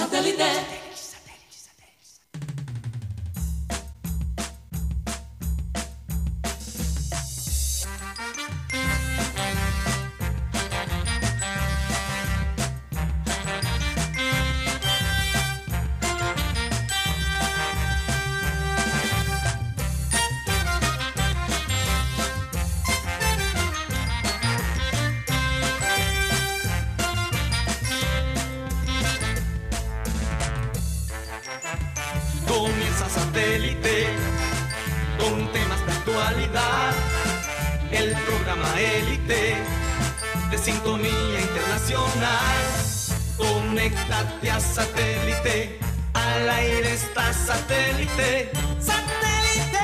Santa Lidé. Satélite. Al aire está satélite. ¡Satélite!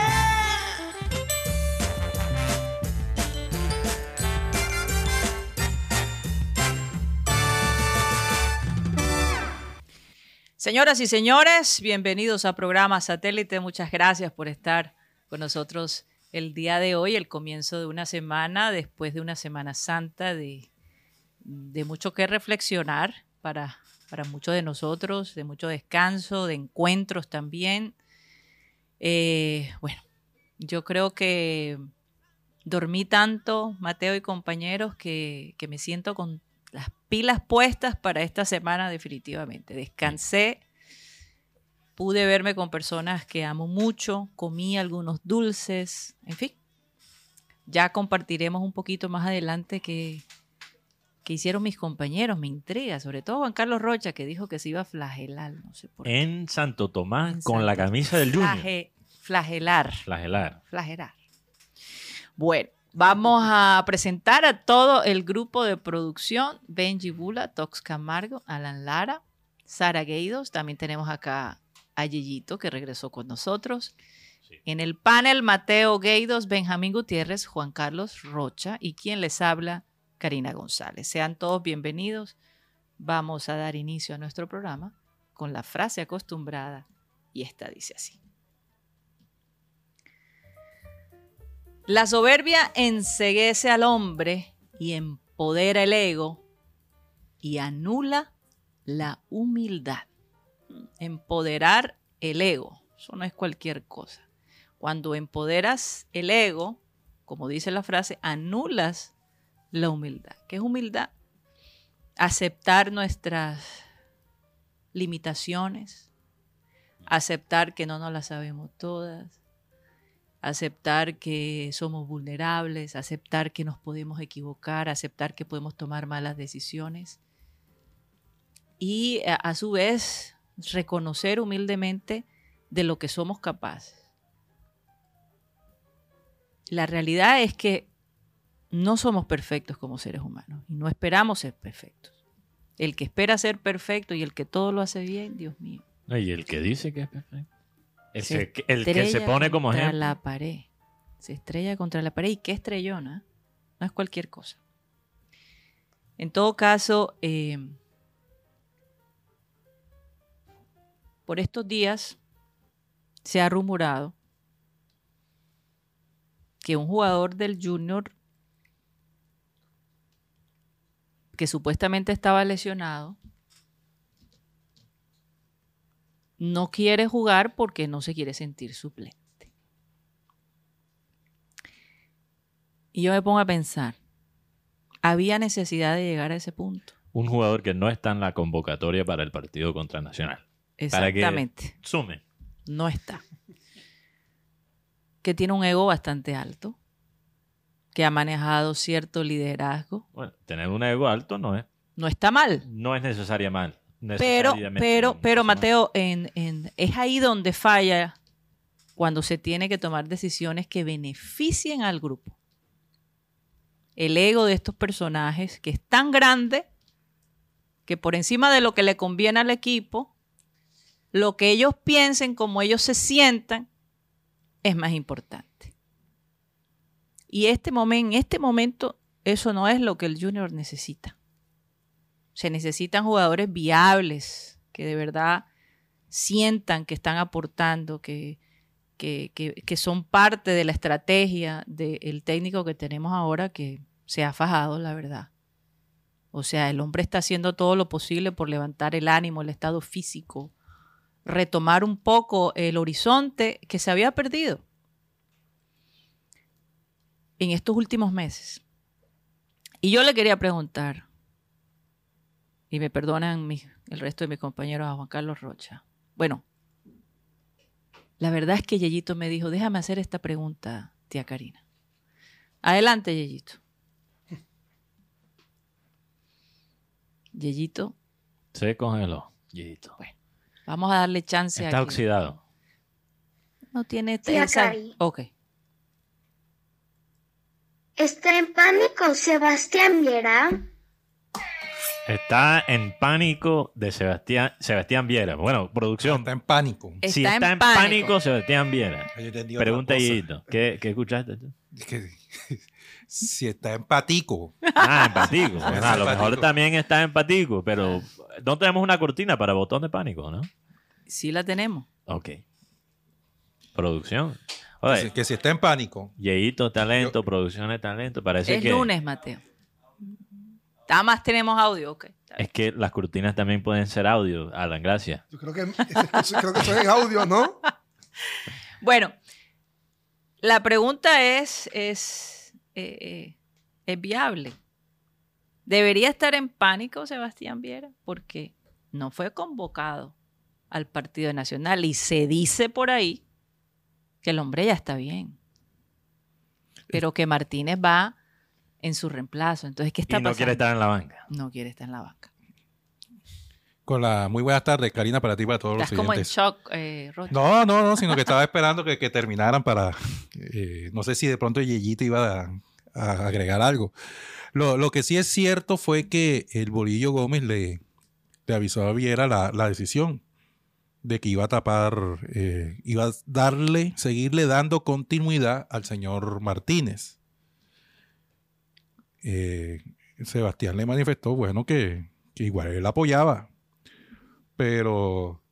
Señoras y señores, bienvenidos a programa Satélite. Muchas gracias por estar con nosotros el día de hoy, el comienzo de una semana, después de una Semana Santa de, de mucho que reflexionar para, para muchos de nosotros, de mucho descanso, de encuentros también. Eh, bueno, yo creo que dormí tanto, Mateo y compañeros, que, que me siento con las pilas puestas para esta semana definitivamente. Descansé, pude verme con personas que amo mucho, comí algunos dulces, en fin. Ya compartiremos un poquito más adelante que, que hicieron mis compañeros, me intriga, sobre todo Juan Carlos Rocha, que dijo que se iba a flagelar, no sé por qué. En Santo Tomás En con la camisa del Junior. Flage- flagelar. Flagelar. flagelar. Bueno, vamos a presentar a todo el grupo de producción. Benji Bula, Tox Camargo, Alan Lara, Sara Gueidos. También tenemos acá a Yeyito, que regresó con nosotros. Sí. En el panel, Mateo Gueidos, Benjamín Gutiérrez, Juan Carlos Rocha y quien les habla, Karina González. Sean todos bienvenidos. Vamos a dar inicio a nuestro programa con la frase acostumbrada y esta dice así. La soberbia enceguece al hombre y empodera el ego y anula la humildad. Empoderar el ego, eso no es cualquier cosa. Cuando empoderas el ego, como dice la frase, anulas la humildad. ¿Qué es humildad? Aceptar nuestras limitaciones, aceptar que no nos las sabemos todas, aceptar que somos vulnerables, aceptar que nos podemos equivocar, aceptar que podemos tomar malas decisiones y a, a su vez reconocer humildemente de lo que somos capaces. La realidad es que no somos perfectos como seres humanos y no esperamos ser perfectos. El que espera ser perfecto y el que todo lo hace bien, Dios mío. No, y el que dice que es perfecto. El, Se se- el que se pone como contra ejemplo. la pared. Se estrella contra la pared. ¿Y qué estrellona? No es cualquier cosa. En todo caso, eh, por estos días se ha rumorado que un jugador del Junior que supuestamente estaba lesionado no quiere jugar porque no se quiere sentir suplente. Y yo me pongo a pensar, ¿había necesidad de llegar a ese punto? Un jugador que no está en la convocatoria para el partido contra Nacional. Para que- Exactamente, Sume. no está. Que tiene un ego bastante alto, que ha manejado cierto liderazgo. Bueno, tener un ego alto no es, No está mal, no es necesaria mal. Pero, pero, pero. Mateo, en, en- es ahí donde falla cuando se tiene que tomar decisiones que beneficien al grupo. El ego de estos personajes, que es tan grande que por encima de lo que le conviene al equipo, lo que ellos piensen, como ellos se sientan, es más importante. Y este en este momento, eso no es lo que el Junior necesita. Se necesitan jugadores viables, que de verdad sientan que están aportando, que, que, que- que son parte de la estrategia del técnico que tenemos ahora, que se ha fajado, la verdad. O sea, el hombre está haciendo todo lo posible por levantar el ánimo, el estado físico, retomar un poco el horizonte que se había perdido en estos últimos meses. Y yo le quería preguntar, y me perdonan el resto de mis compañeros a Juan Carlos Rocha. Bueno, la verdad es que Yeyito me dijo, déjame hacer esta pregunta, tía Karina. Adelante, Yeyito. Yeyito. Se congeló, Yeyito. Bueno, vamos a darle chance Está oxidado. No tiene... Tía esa... Ok. ¿Está en pánico Sebastián Viera? Está en pánico de Sebastián, Sebastián Viera. Bueno, producción. Está en pánico. si está, en, pánico. Sebastián Viera. Pregunta Yito. ¿Qué, ¿Qué, escuchaste tú? si está en patico. Ah, en patico. a lo mejor también está en patico, pero no tenemos una cortina para botón de pánico, ¿no? Sí la tenemos. Ok. Producción que, si, está en pánico. Yeito, talento, producción de talento. Parece es lunes, Mateo. Nada más tenemos audio, ok. Es que las cortinas también pueden ser audio, Alan, gracias. Yo creo que, creo que eso es audio, ¿no? bueno, la pregunta es, es, eh, eh, ¿es viable? ¿Debería estar en pánico Sebastián Viera? Porque no fue convocado al Partido Nacional y se dice por ahí que el hombre ya está bien, pero que Martínez va en su reemplazo. Entonces, ¿qué está y no quiere estar en la banca. No quiere estar en la banca. Con la muy buenas tardes, Karina, para ti y para todos Estás los como en shock, eh, No, no, no, sino que estaba esperando que, terminaran para. Eh, no sé si de pronto Yeyito iba a, agregar algo. Lo, que sí es cierto fue que el Bolillo Gómez le, le avisó a Viera la, la decisión de que iba a tapar, eh, iba a darle, seguirle dando continuidad al señor Martínez. Eh, Sebastián le manifestó, bueno, que, igual él apoyaba, pero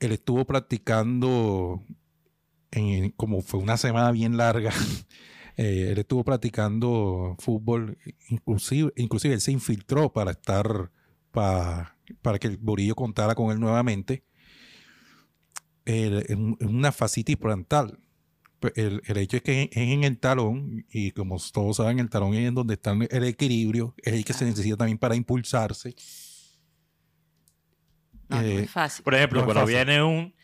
él estuvo practicando, en, como fue una semana bien larga, eh, él estuvo practicando fútbol, inclusive, inclusive él se infiltró para estar, para para que el Borillo contara con él nuevamente, en una fascitis plantar. Pues, el, hecho es que es en el talón, y como todos saben, el talón es en donde está el equilibrio, es el que se necesita también para impulsarse. Eh, fácil. Por ejemplo, cuando viene un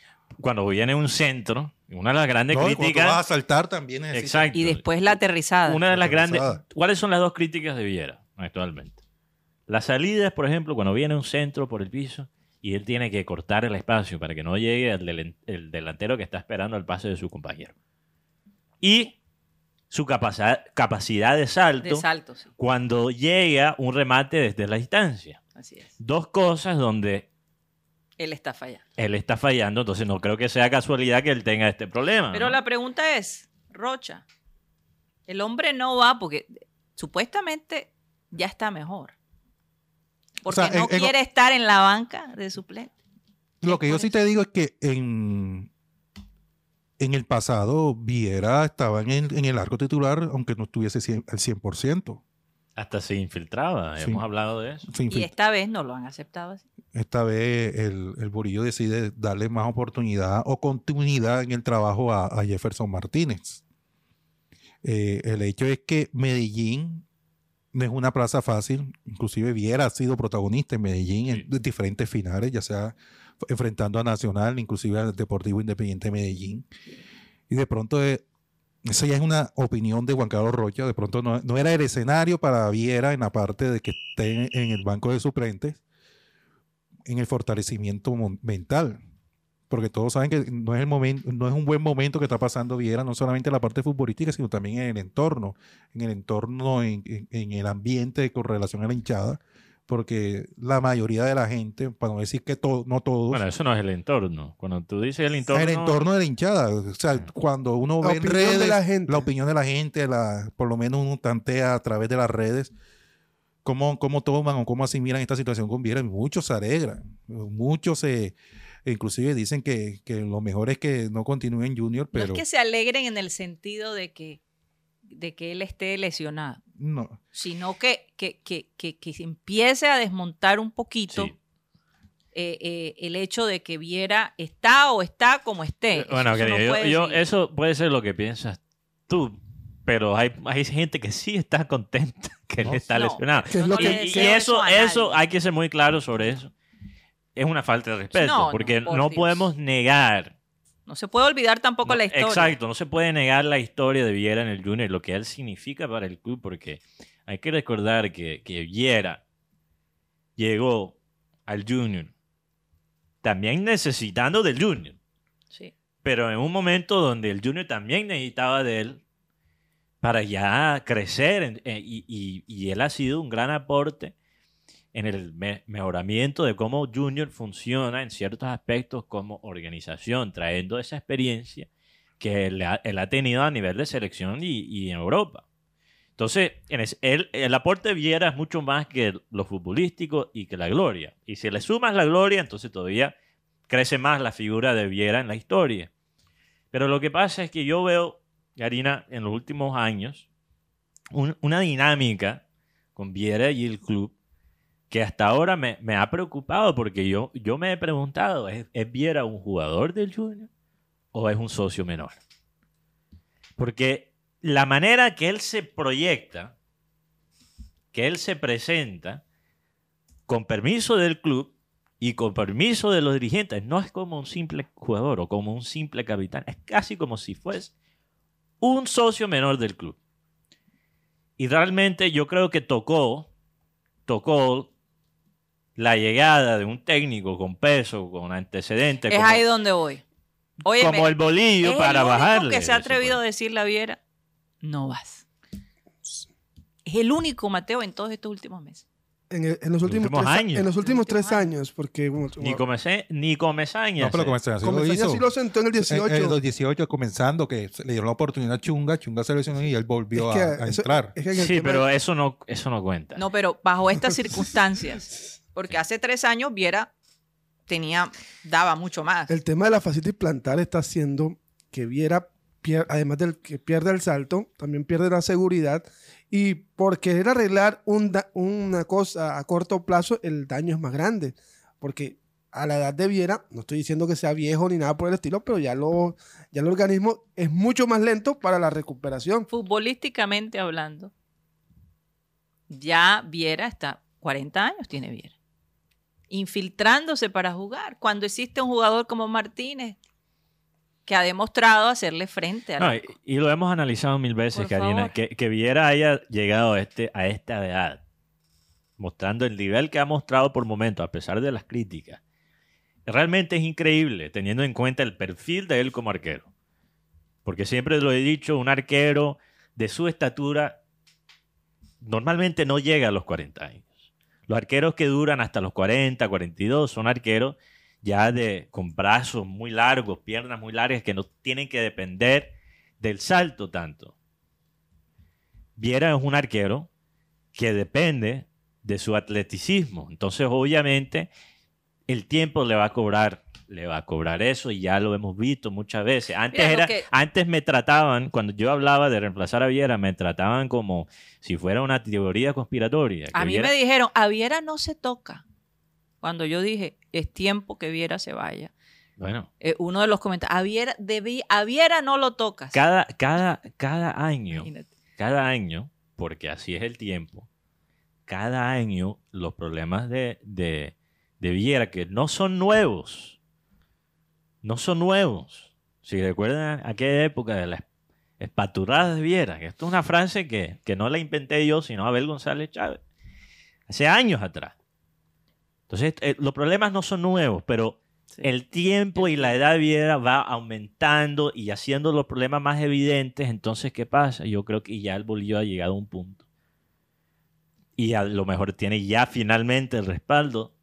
cuando viene un centro, una de las grandes críticas. vas a saltar también. Exacto. Y después la aterrizada. Una de las grandes. ¿Cuáles son las dos críticas de Viera actualmente? Las salidas, por ejemplo, cuando viene un centro por el piso y él tiene que cortar el espacio para que no llegue el, delantero que está esperando el pase de su compañero. Y su capacidad, capacidad de salto, cuando llega un remate desde la distancia. Así es. Dos cosas donde él está fallando. Él está fallando, entonces no creo que sea casualidad que él tenga este problema. Pero la pregunta es, Rocha, el hombre no va porque supuestamente ya está mejor. Porque no quiere estar en la banca de suplente. Lo que yo sí te digo es que en, en el pasado Viera estaba en el, en el arco titular, aunque no estuviese al 100%. Hasta se infiltraba, hemos hablado de eso. Y esta vez no lo han aceptado así. Esta vez el, el Burillo decide darle más oportunidad o continuidad en el trabajo a, Jefferson Martínez. Eh, el hecho es que Medellín no es una plaza fácil. Inclusive Viera ha sido protagonista en Medellín en diferentes finales, ya sea enfrentando a Nacional, inclusive al Deportivo Independiente de Medellín. Y de pronto, eh, esa ya es una opinión de Juan Carlos Rocha, de pronto no, no, era el escenario para Viera en la parte de que esté en el banco de suplentes, en el fortalecimiento mental porque todos saben que no es el momento, no es un buen momento que está pasando Viera, no solamente en la parte futbolística, sino también en el entorno, en el entorno, en, el ambiente con relación a la hinchada, porque la mayoría de la gente, para no decir que todo, no todos. Bueno, eso no es el entorno. Cuando tú dices el entorno. El entorno de la hinchada. O sea, cuando uno ve en redes, la, gente. la opinión de la gente, la, por lo menos uno tantea a través de las redes. Cómo, cómo toman o cómo asimilan esta situación con Viera. Muchos se alegran, muchos se, inclusive dicen que, lo mejor es que no continúen Junior, pero... No es que se alegren en el sentido de que de que él esté lesionado, No. sino que, que, que, que, que se empiece a desmontar un poquito Sí. eh, eh, el hecho de que Viera está o está como esté. Bueno, Eso no querido, yo- eso puede ser lo que piensas tú, pero hay, hay gente que sí está contenta que él está no, lesionado. Que es que- Y, eso, eso hay que ser muy claro sobre eso. Es una falta de respeto, No, no, porque por no podemos negar. No se puede olvidar tampoco no- la historia. Exacto, no se puede negar la historia de Viera en el Junior, lo que él significa para el club, porque hay que recordar que, que Viera llegó al Junior también necesitando del Junior. Sí. pero en un momento donde el Junior también necesitaba de él para ya crecer en- eh, y, y- y él ha sido un gran aporte en el me- mejoramiento de cómo Junior funciona en ciertos aspectos como organización, trayendo esa experiencia que él ha, tenido a nivel de selección y, en Europa. Entonces, en él- el aporte de Viera es mucho más que lo futbolístico y que la gloria. Y si le sumas la gloria, entonces todavía crece más la figura de Viera en la historia. Pero lo que pasa es que yo veo, Karina, en los últimos años, un- una dinámica con Viera y el club que hasta ahora me, ha preocupado porque yo, yo me he preguntado, ¿es, ¿es Viera un jugador del Junior o es un socio menor? Porque la manera que él se proyecta, que él se presenta, con permiso del club y con permiso de los dirigentes, no es como un simple jugador o como un simple capitán, es casi como si fuese un socio menor del club. Y realmente yo creo que tocó, tocó la llegada de un técnico con peso, con antecedentes, Es como, ahí donde voy. Óyeme, como el bolillo es para el único bajarle. que se ha atrevido a decirle a Viera, no vas. Es el único, Mateo, en todos estos últimos meses. En, el- en los últimos, últimos tres, a- años. En los últimos Últimos tres años, porque bueno, Ni, Comece- ni Comesaña. No, pero lo Comesaña hizo. sí lo sentó en el 18. En, en los 18 comenzando, que se le dieron la oportunidad a Chunga, Chunga se lesionó y él volvió Es que a, a eso- entrar. es que Sí, pero de- eso no, eso no cuenta. No, pero bajo estas circunstancias, porque hace tres años Viera tenía, daba mucho más. El tema de la fascitis plantar está haciendo que Viera, pier- además del que pierde el salto, también pierde la seguridad. Y por querer arreglar un da- una cosa a corto plazo, el daño es más grande. Porque a la edad de Viera, no estoy diciendo que sea viejo ni nada por el estilo, pero ya, lo, ya el organismo es mucho más lento para la recuperación. Futbolísticamente hablando, ya Viera está, 40 años tiene Viera, infiltrándose para jugar. Cuando existe un jugador como Martínez, que ha demostrado hacerle frente a No, y, y lo hemos analizado mil veces, Por Karina, que Viera haya llegado a, este, a esta edad, mostrando el nivel que ha mostrado por momentos, a pesar de las críticas. Realmente es increíble, teniendo en cuenta el perfil de él como arquero. Porque siempre lo he dicho, un arquero de su estatura normalmente no llega a los 40 años. Los arqueros que duran hasta los 40, 42 son arqueros ya de con brazos muy largos, piernas muy largas que no tienen que depender del salto tanto. Viera es un arquero que depende de su atleticismo. Entonces, obviamente, el tiempo le va a cobrar, le va a cobrar eso y ya lo hemos visto muchas veces. Antes, Mira, era, que- antes me trataban, cuando yo hablaba de reemplazar a Viera, me trataban como si fuera una teoría conspiratoria. A mí Viera- me dijeron, a Viera no se toca. Cuando yo dije, es tiempo que Viera se vaya. Bueno, Eh, uno de los comentarios, a Viera, debí- a Viera no lo tocas. cada, cada, cada año Imagínate. cada año, porque así es el tiempo, cada año los problemas de, de, de Viera, que no son nuevos, no son nuevos. Si recuerdan aquella época de las espaturadas de Viera, que esto es una frase que, que no la inventé yo, sino Abel González Chávez, hace años atrás. Entonces, eh, los problemas no son nuevos, pero Sí. el tiempo y la edad de Viera va aumentando y haciendo los problemas más evidentes. Entonces, ¿qué pasa? Yo creo que ya el bolillo ha llegado a un punto. Y a lo mejor tiene ya finalmente el respaldo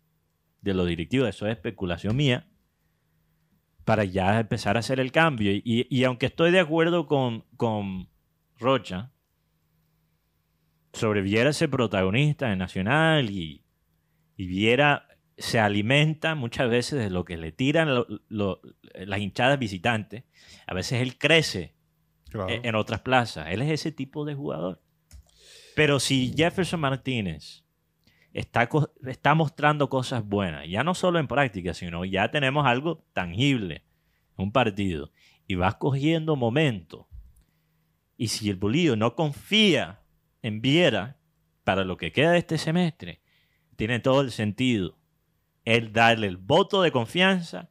de los directivos. Eso es especulación mía. Para ya empezar a hacer el cambio. Y, y aunque estoy de acuerdo con, con Rocha sobre Viera ser protagonista en Nacional y, y Viera se alimenta muchas veces de lo que le tiran lo- lo- las hinchadas visitantes. A veces él crece Claro. eh, en otras plazas. Él es ese tipo de jugador. Pero si Jefferson Martínez está, está mostrando cosas buenas, ya no solo en práctica, sino ya tenemos algo tangible un partido, y vas cogiendo momento, y si el bolillo no confía en Viera para lo que queda de este semestre, tiene todo el sentido el darle el voto de confianza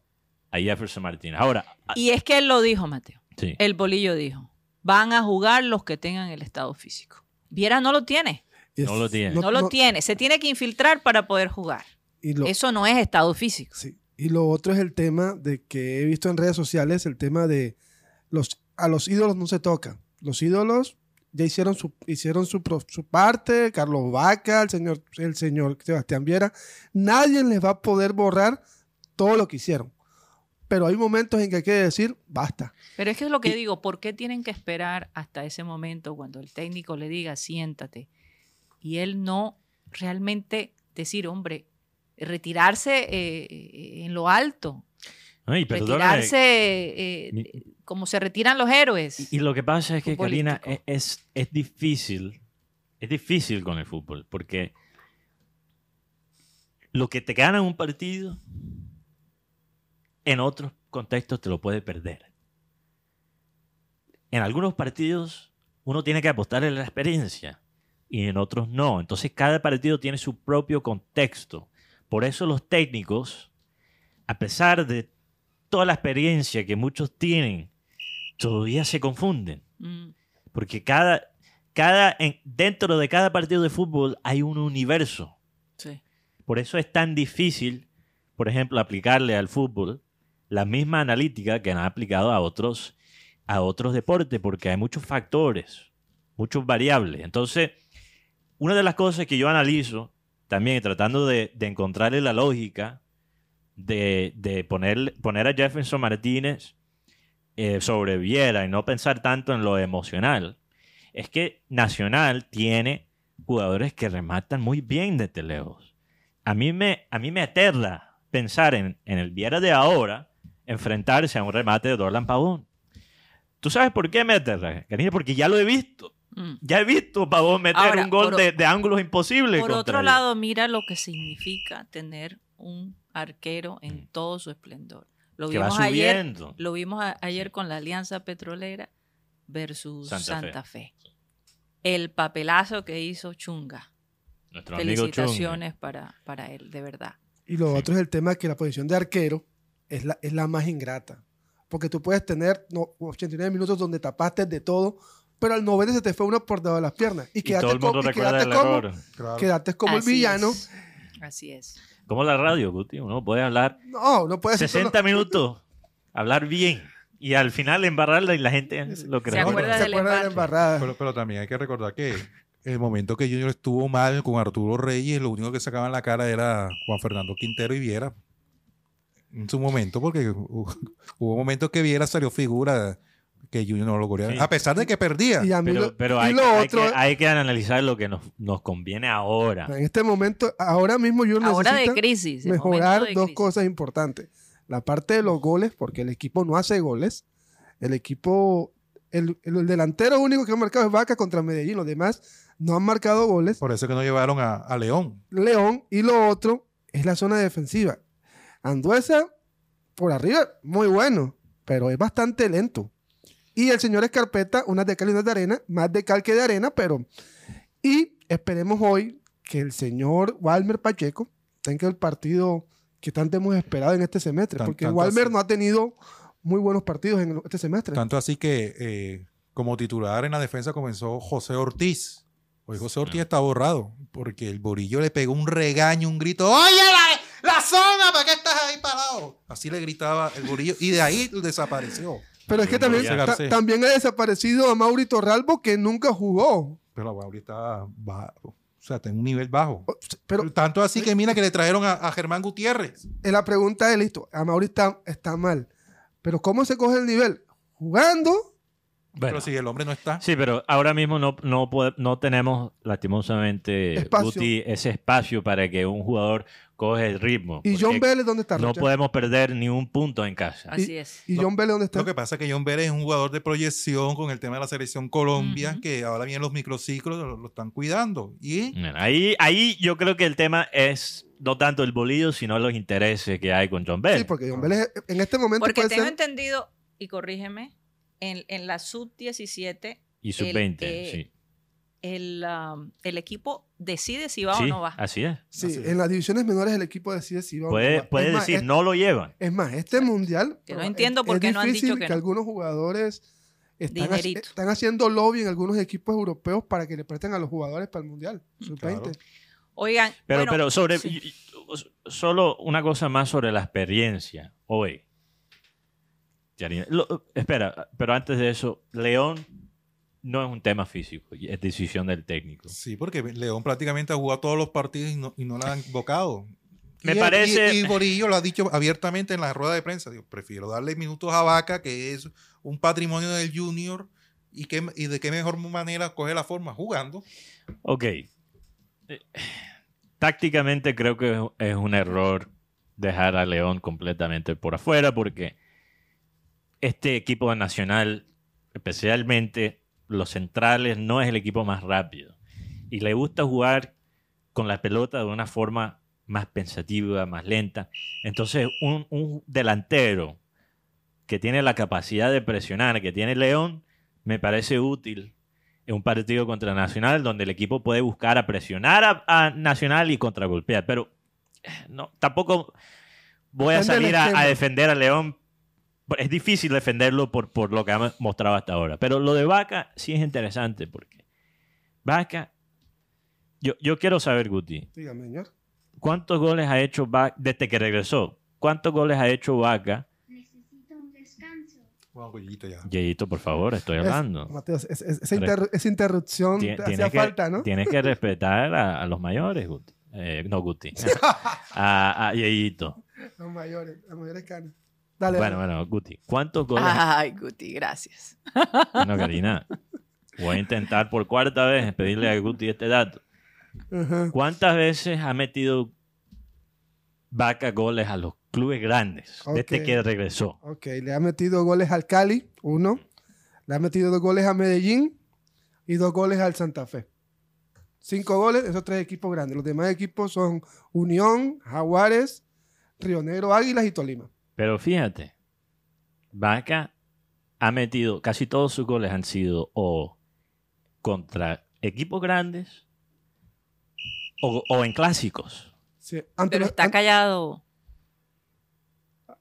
a Jefferson Martínez. Ahora, Y es que él lo dijo, Mateo. sí. El bolillo dijo, van a jugar los que tengan el estado físico. Viera no lo tiene, No lo tiene. no, lo tiene. Se tiene que infiltrar para poder jugar. Y lo, Eso no es estado físico. sí. Y lo otro es el tema de que he visto en redes sociales, el tema de los a los ídolos no se toca. Los ídolos ya hicieron su, hicieron su, parte, Carlos Vaca, el señor, el señor Sebastián Viera. Nadie les va a poder borrar todo lo que hicieron. Pero hay momentos en que hay que decir, basta. Pero es que es lo que Y- digo, ¿por qué tienen que esperar hasta ese momento cuando el técnico le diga siéntate? Y él no realmente decir, hombre, retirarse eh, en lo alto, Ay, retirarse eh, Mi- como se retiran los héroes. Y, y lo que pasa es que, Karina, futbolístico. es, es, es difícil. Es difícil con el fútbol. Porque lo que te gana en un partido, en otros contextos te lo puede perder. En algunos partidos uno tiene que apostarle a la experiencia y en otros no. Entonces cada partido tiene su propio contexto. Por eso los técnicos, a pesar de toda la experiencia que muchos tienen, todavía se confunden. Mm, Porque cada, cada, en- dentro de cada partido de fútbol hay un universo. sí. Por eso es tan difícil, por ejemplo, aplicarle al fútbol la misma analítica que han aplicado a otros, a otros deportes, porque hay muchos factores, muchos variables. Entonces, una de las cosas que yo analizo, también tratando de, de encontrarle la lógica de, poner, a Jefferson Martínez eh, sobre Viera y no pensar tanto en lo emocional, es que Nacional tiene jugadores que rematan muy bien de lejos. A mí me, a mí aterra pensar en, el Viera de ahora enfrentarse a un remate de Dorlan Pavón. ¿Tú sabes por qué me aterra? Porque ya lo he visto. Mm. Ya he visto a Pavón meter Ahora, un gol por de, de ángulos imposibles. Por otro él. lado, mira lo que significa tener un arquero en Mm. todo su esplendor. Lo que va vimos ayer, subiendo. lo vimos a- ayer con la Alianza Petrolera versus Santa Santa, Fe. Fe. El papelazo que hizo Chunga. Nuestro. Felicitaciones para, para él, de verdad. Y lo otro es el tema que la posición de arquero es la, es la más ingrata. Porque tú puedes tener no, 89 minutos donde tapaste de todo, pero al 90 se te fue uno por debajo de las piernas. Y Y quedaste, todo el mundo co- y recuerda quedaste el como, error. Claro. quedaste como el Así villano. es. Así es. Como la radio, Guti. Uno puede hablar No, no puedes 60 minutos, hablar bien. Y al final embarrarla y la gente lo cree. Se acuerda se acuerda de la embarrada. Pero, pero también hay que recordar que el momento que Junior estuvo mal con Arturo Reyes, lo único que sacaban la cara era Juan Fernando Quintero y Viera. En su momento, porque hu- hubo momentos que Viera salió figura que Junior no lo goleaba. Sí. A pesar de que perdía. Y a mí Pero, lo, pero y hay, lo hay otro, que, hay que analizar lo que nos, nos conviene ahora. en este momento, ahora mismo yo Ahora de necesito crisis. el mejorar de dos crisis. cosas importantes. La parte de los goles, porque el equipo no hace goles. El equipo, el, el delantero único que ha marcado es Vaca contra Medellín. Los demás no han marcado goles. Por eso que no llevaron a, a León. León. Y lo otro es la zona defensiva. Anduesa, por arriba, muy bueno, pero es bastante lento. Y el señor Escarpeta, unas de cal y unas de arena, más de cal que de arena, pero... Y esperemos hoy que el señor Walmer Pacheco tenga el partido que tanto hemos esperado en este semestre, Tan- porque Walmer así. no ha tenido muy buenos partidos en este semestre. Tanto así que eh, como titular en la defensa comenzó José Ortiz. Hoy José Ortiz está borrado porque el Borillo le pegó un regaño, un grito. ¡Oye, la, la zona! ¿Para qué estás ahí parado? Así le gritaba el Borillo y de ahí desapareció. Pero es que también, ta- también ha desaparecido a Maurito Ralbo, que nunca jugó. Pero la Bauri está bajo. O sea, está en un nivel bajo. Pero Tanto así que mira que le trajeron a, a Germán Gutiérrez. Eh, la pregunta es, listo, a Mauri está, está mal, pero ¿cómo se coge el nivel? ¿Jugando Pero si el hombre no está. Sí, pero ahora mismo no, no, pode- no tenemos lastimosamente Espacio. Guti, ese espacio para que un jugador coge el ritmo. ¿Y John Vélez dónde está? No Rocha? podemos perder ni un punto en casa. Así es. ¿Y John Vélez dónde está? Lo que pasa es que John Vélez es un jugador de proyección con el tema de la selección Colombia, Ujú. que ahora bien los microciclos lo, lo están cuidando. Y Mira, Ahí, ahí yo creo que el tema es no tanto el bolillo, sino los intereses que hay con John Bell. Sí, porque John Vélez en este momento Porque puede tengo ser... entendido, y corrígeme, en, en la sub-17, y sub-20, eh, sí. el, um, el equipo decide si va Sí, o no va. así es. Sí, Así es. en las divisiones menores el equipo decide si va o no Puede, va. puede Es más, decir, es- no lo llevan. Es más, este mundial. Que no es- entiendo por qué no han difícil dicho que no. algunos jugadores están, Dinerito. están haciendo lobby en algunos equipos europeos para que le presten a los jugadores para el mundial. Sub-20. Claro. Oigan, Pero, bueno, pero sobre sí. y- y- solo una cosa más sobre la experiencia hoy. Yarina, lo- espera, pero antes de eso, León no es un tema físico, es decisión del técnico. sí, porque León prácticamente ha jugado todos los partidos y no, y no la han invocado. Me Y- parece- Y, y Borillo lo ha dicho abiertamente en la rueda de prensa. Digo, prefiero darle minutos a Vaca, que es un patrimonio del Junior. ¿Y, qué, y de qué mejor manera coge la forma? Jugando. Ok. Eh, Tácticamente creo que es un error dejar a León completamente por afuera porque este equipo de Nacional, especialmente los centrales, no es el equipo más rápido. Y le gusta jugar con la pelota de una forma más pensativa, más lenta. Entonces, un, un delantero que tiene la capacidad de presionar, que tiene León, me parece útil en un partido contra Nacional donde el equipo puede buscar a presionar a, a Nacional y contragolpear. Pero eh, no, tampoco voy a salir a, a defender a León. Es difícil defenderlo por, por lo que ha mostrado hasta ahora. Pero lo de Vaca sí es interesante porque Vaca, yo, yo quiero saber, Guti, Dígame, señor. ¿cuántos goles ha hecho Vaca desde que regresó? ¿Cuántos goles ha hecho Vaca? Necesito un descanso. Bueno, Goyito ya. Yeyito, por favor, estoy hablando. Es- Mateo, es- es- esa, interru- esa interrupción Tien- te hacía que, falta, ¿no? Tienes que respetar a, a los mayores, Guti. Eh, no, Guti. a, a Yeyito. Los mayores, las mayores canas. Dale, Bueno, dale. bueno, Guti. ¿Cuántos goles? Ay, Guti, gracias. Bueno, Karina. Voy a intentar por cuarta vez pedirle a Guti este dato. ¿Cuántas veces ha metido Vaca goles a los clubes grandes desde Ok. que regresó? Ok, le ha metido goles al Cali, uno. Le ha metido dos goles a Medellín y dos goles al Santa Fe. Cinco goles, esos tres equipos grandes. Los demás equipos son Unión, Jaguares, Río Negro, Águilas y Tolima. Pero fíjate, Vaca ha metido, casi todos sus goles han sido o contra equipos grandes o, o en clásicos. Sí, Pero está callado.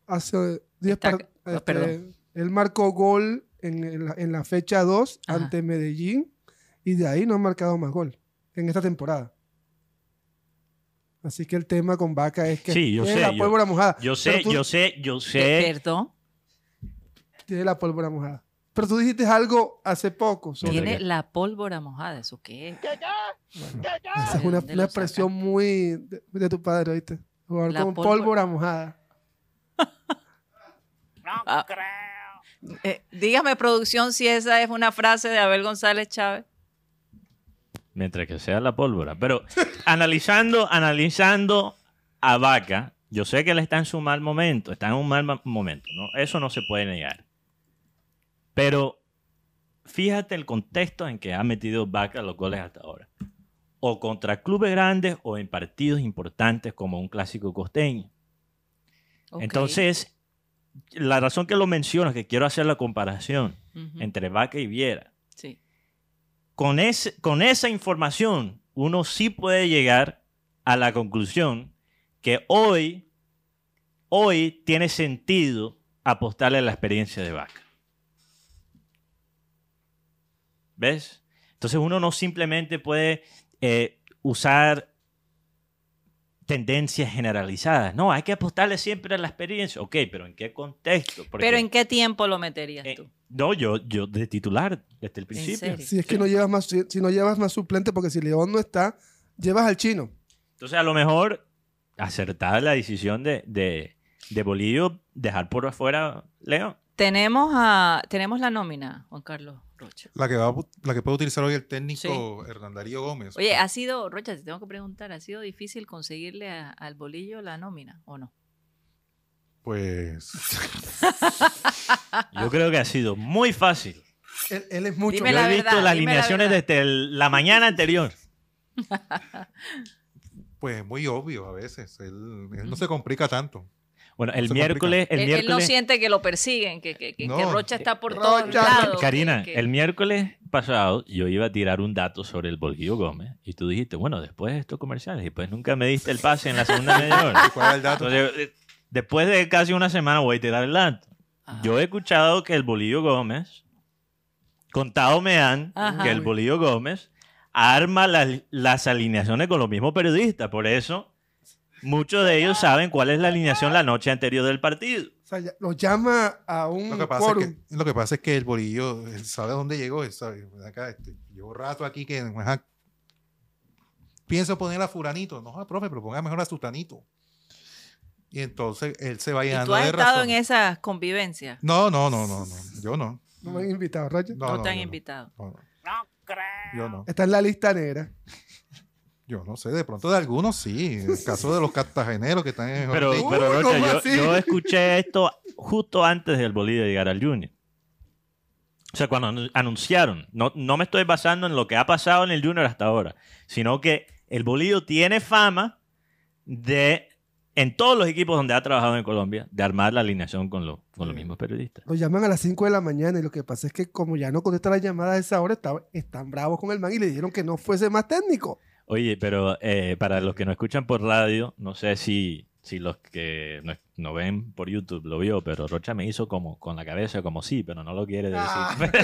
hace 10 Está- par- oh, este, perdón. Él marcó gol en, en la, en la fecha 2 Ajá. ante Medellín y de ahí no ha marcado más gol en esta temporada. Así que el tema con Vaca es que Sí, yo tiene sé, la yo- pólvora mojada. Yo sé, tú- yo sé, yo sé. Perdón. Tiene la pólvora mojada. Pero tú dijiste algo hace poco. sobre- Tiene- la pólvora mojada. ¿Eso qué es? Esa es una, ¿De dónde una lo expresión muy de, de tu padre, ¿oíste? Jugar La con pólvora- pólvora mojada. Ah, eh, dígame, producción, si esa es una frase de Abel González Chávez. Mientras que sea la pólvora. Pero analizando, analizando a Vaca, yo sé que él está en su mal momento, está en un mal ma- momento, ¿no? Eso no se puede negar. Pero fíjate el contexto en que ha metido Vaca los goles hasta ahora. O contra clubes grandes o en partidos importantes como un clásico costeño. Entonces, la razón que lo menciono es que quiero hacer la comparación entre Vaca y Viera. Con, ese, con esa información, uno sí puede llegar a la conclusión que hoy, hoy tiene sentido apostarle a la experiencia de Vaca. ¿Ves? Entonces uno no simplemente puede eh, usar tendencias generalizadas. No, hay que apostarle siempre a la experiencia. Ok, pero ¿en qué contexto? Porque, Pero ¿en qué tiempo lo meterías eh, tú? No, yo, yo de titular desde el principio. Si es que no llevas más, si, si no llevas más suplente, porque si León no está, llevas al chino. Entonces, a lo mejor, acertada la decisión de, de, de Bolillo dejar por afuera León. Tenemos, a, tenemos la nómina, Juan Carlos Rocha. La que, va, la que puede utilizar hoy el técnico Hernán Darío Gómez. Oye, ¿ha sido, Rocha, te tengo que preguntar, ¿ha sido difícil conseguirle a- al bolillo la nómina o no? Pues Yo creo que ha sido muy fácil. Él, él es mucho. Dime Yo la he visto verdad, las la alineaciones desde el- la mañana anterior. pues muy obvio a veces. Él, él no se complica tanto. Bueno, el miércoles, el él, él no miércoles, siente que lo persiguen, que, que- que- No. que Rocha está por Rocha. todos lados. Karina, que- que- el miércoles pasado yo iba a tirar un dato sobre el Bolillo Gómez y tú dijiste, bueno, después de estos comerciales y pues nunca me diste el pase en la segunda media hora. ¿Y ¿Cuál es el dato? Entonces, eh, después de casi una semana voy a tirar el dato. Yo he escuchado que el Bolillo Gómez, contado me han, Ajá. que el Bolillo Gómez arma la- las alineaciones con los mismos periodistas. Por eso, muchos de ellos saben cuál es la alineación la noche anterior del partido. O sea, ya- lo llama a un Lo que, pasa es quórum. que, lo que pasa es que el bolillo él sabe a dónde llegó. Él sabe, ven acá, este, llevo rato aquí que ajá, pienso poner a Furanito. No, ah, profe, pero ponga mejor a Sutanito. Y entonces él se va ¿Y llenando tú has de estado razón. en esas convivencias? No, no, no, no, no. Yo no. No me han invitado, Roger. No, te han invitado. No, no. Yo no. Está en la lista negra. Yo no sé, de pronto de algunos sí. El caso de los cartageneros que están en Pero, Ortiz. pero Uy, Rocha, ¿cómo yo, yo escuché esto justo antes del Bolillo llegar al Junior. O sea, cuando anu- anunciaron, no, no me estoy basando en lo que ha pasado en el Junior hasta ahora, sino que el Bolillo tiene fama de, en todos los equipos donde ha trabajado en Colombia, de armar la alineación con, los con los mismos periodistas. Lo llaman a las 5 de la mañana y lo que pasa es que como ya no contesta la llamada a esa hora, está- están bravos con el man y le dijeron que no fuese más técnico. Oye, pero eh, para los que no escuchan por radio, no sé si, si los que no, no ven por YouTube lo vio, pero Rocha me hizo como con la cabeza como sí, pero no lo quiere decir.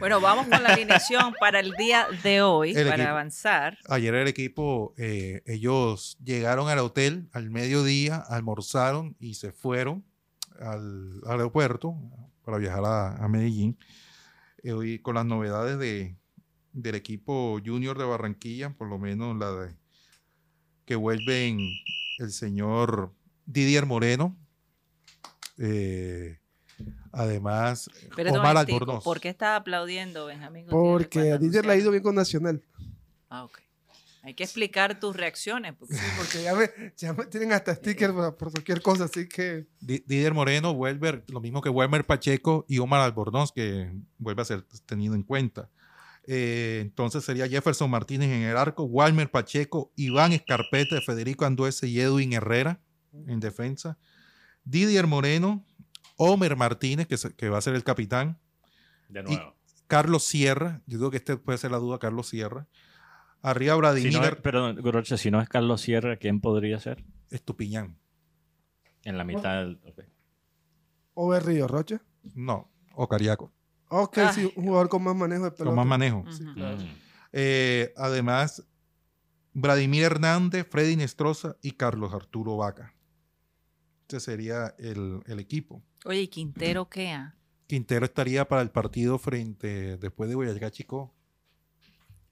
Bueno, vamos con la alineación para el día de hoy, El para equipo. avanzar. Ayer el equipo, eh, ellos llegaron al hotel al mediodía, almorzaron y se fueron al aeropuerto para viajar a, a Medellín. Eh, hoy con las novedades de, del equipo junior de Barranquilla, por lo menos la de que vuelven el señor Didier Moreno. eh, además, un Omar Albornoz. ¿Por qué está aplaudiendo Benjamín Gutiérrez Porque a Didier le ha ido bien con Nacional. Ah, ok. Hay que explicar tus reacciones. porque- Porque ya me, ya me tienen hasta stickers por, por cualquier cosa, así que Di- Didier Moreno vuelve, lo mismo que Welmer Pacheco y Omar Albornoz, que vuelve a ser tenido en cuenta. Eh, entonces sería Jefferson Martínez en el arco, Walmer Pacheco, Iván Escarpeta, Federico Anduese y Edwin Herrera en defensa. Didier Moreno, Homer Martínez, que, se- que va a ser el capitán. De nuevo. Carlos Sierra, yo digo que este puede ser la duda, Carlos Sierra. Arriba Si Vladimir no es, perdón, Rocha, si no es Carlos Sierra, ¿quién podría ser? Estupiñán. En la mitad del... ok. Over Río Rocha. No, o Cariaco, Ok, Ay. sí, un jugador con más manejo de pelota. con más manejo. Claro. Mm. Eh, además, Vladimir Hernández, Freddy Nestroza y Carlos Arturo Vaca. Este sería el, el equipo. Oye, ¿y Quintero qué? ah? Quintero estaría para el partido frente, después de Boyacá Chico.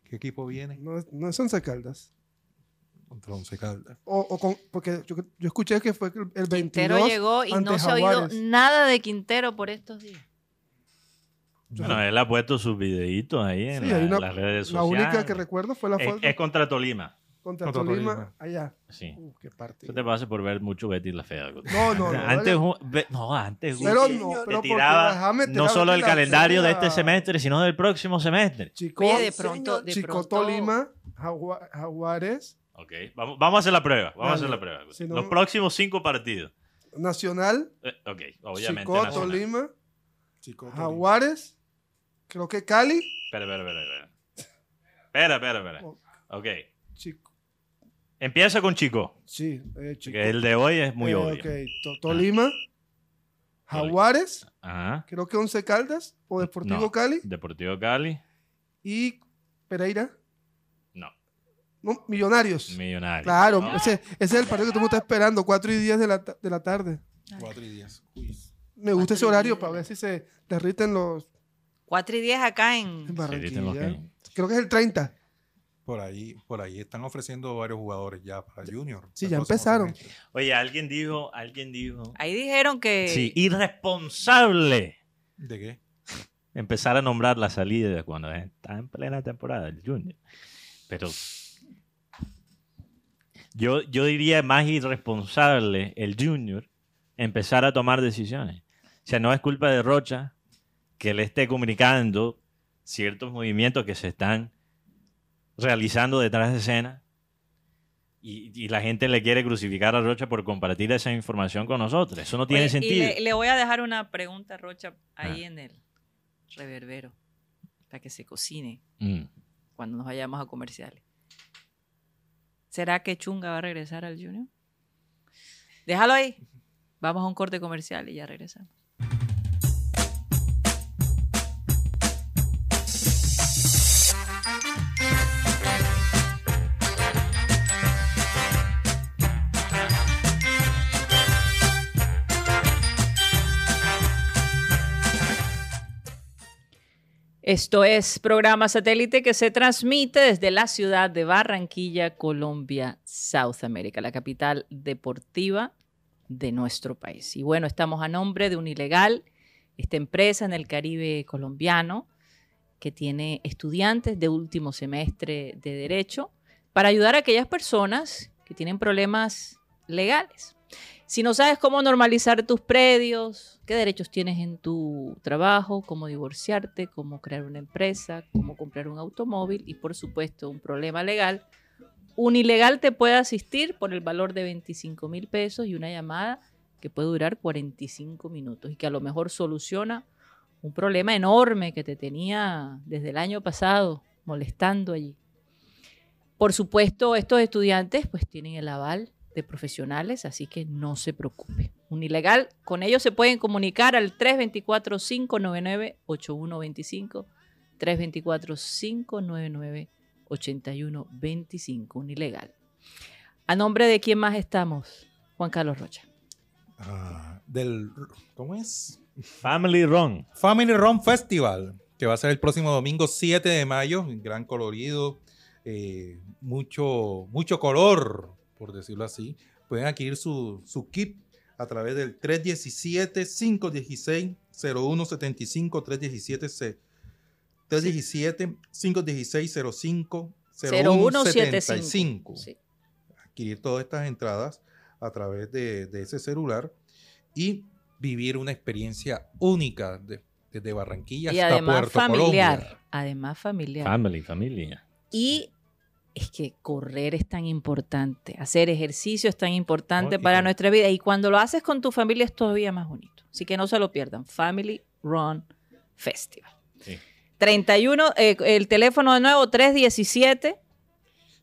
¿Qué equipo viene? No, es- no es Once Caldas. Contra Once Caldas. O, o con, porque yo, yo escuché que fue el, el 22 Quintero llegó y no se ha oído nada de Quintero por estos días. Bueno, él ha puesto sus videitos ahí en Sí, la- hay una- las redes La sociales. única que recuerdo fue la es, foto es contra Tolima. Contra, contra Tolima, Tolima. allá. Sí. Uh, qué Eso partido. te pasa por ver mucho Betty la Fea. No, no, no. antes, vale. no, antes Pero Guti no, te pero porque tiraba no solo el calendario de este semestre, sino del próximo semestre. Chico, Oye, de pronto- de Chico pronto- Tolima, Jagua- Jaguares, Ok, vamos, vamos a hacer la prueba. Vamos a hacer la prueba. Guti. Si no- Los próximos cinco partidos. Nacional, Eh, ok, obviamente. Chico, Nacional. Tolima, Chico, Tolima. Jaguares, creo que Cali, Espera, espera, espera. Espera, espera, espera. espera. Ok. Chico, Empieza con Chico. sí, eh, Chico. Que el de hoy es muy Eh, obvio. ok, To- Tolima, Jaguares, Ajá. creo que Once Caldas o Deportivo No. Cali Deportivo Cali. y Pereira, No. no, Millonarios. Millonario. Claro, No. ese, ese es el partido que tú me estás esperando, 4 y 10 de la, de la tarde. Cuatro y diez. Uy. Me gusta ese horario para ver si se derriten los 4 y 10 acá en en... Barranquilla. que- Creo que es el 30. Por ahí, por ahí están ofreciendo varios jugadores ya para Junior. Sí, ya empezaron. semestre. Oye, alguien dijo, alguien dijo. Ahí dijeron que Sí, irresponsable ¿De qué? empezar a nombrar la salida de cuando está en plena temporada el Junior. Pero yo, yo diría más irresponsable el Junior empezar a tomar decisiones. O sea, no es culpa de Rocha que le esté comunicando ciertos movimientos que se están realizando detrás de escena y, y la gente le quiere crucificar a Rocha por compartir esa información con nosotros. Eso no tiene Oye, y sentido. le, le voy a dejar una pregunta, Rocha, ahí Ah. en el reverbero, para que se cocine Mm. cuando nos vayamos a comerciales. ¿Será que Chunga va a regresar al Junior? Déjalo ahí. Vamos a un corte comercial y ya regresamos. Esto es programa satélite que se transmite desde la ciudad de Barranquilla, Colombia, South la capital deportiva de nuestro país. Y bueno, estamos a nombre de Unilegal, esta empresa en el Caribe colombiano que tiene estudiantes de último semestre de Derecho para ayudar a aquellas personas que tienen problemas legales. Si no sabes cómo normalizar tus predios, qué derechos tienes en tu trabajo, cómo divorciarte, cómo crear una empresa, cómo comprar un automóvil y por supuesto un problema legal, Unilegal te puede asistir por el valor de 25 mil pesos y una llamada que puede durar 45 minutos y que a lo mejor soluciona un problema enorme que te tenía desde el año pasado molestando allí. Por supuesto, estos estudiantes pues tienen el aval de profesionales, así que no se preocupe. Unilegal, con ellos se pueden comunicar al 324-599-8125, 324-599-8125, Unilegal. ¿A nombre de quién más estamos? Juan Carlos Rocha. Ah, del, ¿Cómo es? Family Run. Family Run Festival, que va a ser el próximo domingo 7 de mayo, gran colorido, eh, mucho, mucho color, por decirlo así. Pueden adquirir su, su kit a través del 317-516-0175, 317-516-05 0175. 0175 Sí. adquirir todas estas entradas a través de, de ese celular y vivir una experiencia única de- desde Barranquilla Y hasta además Puerto familiar. Colombia. Además familiar. Family, familia. Y es que correr es tan importante, hacer ejercicio es tan importante Oh, para nuestra vida y cuando lo haces con tu familia es todavía más bonito. Así que no se lo pierdan. Family Run Festival. Sí. 31, eh, el teléfono de nuevo, 317,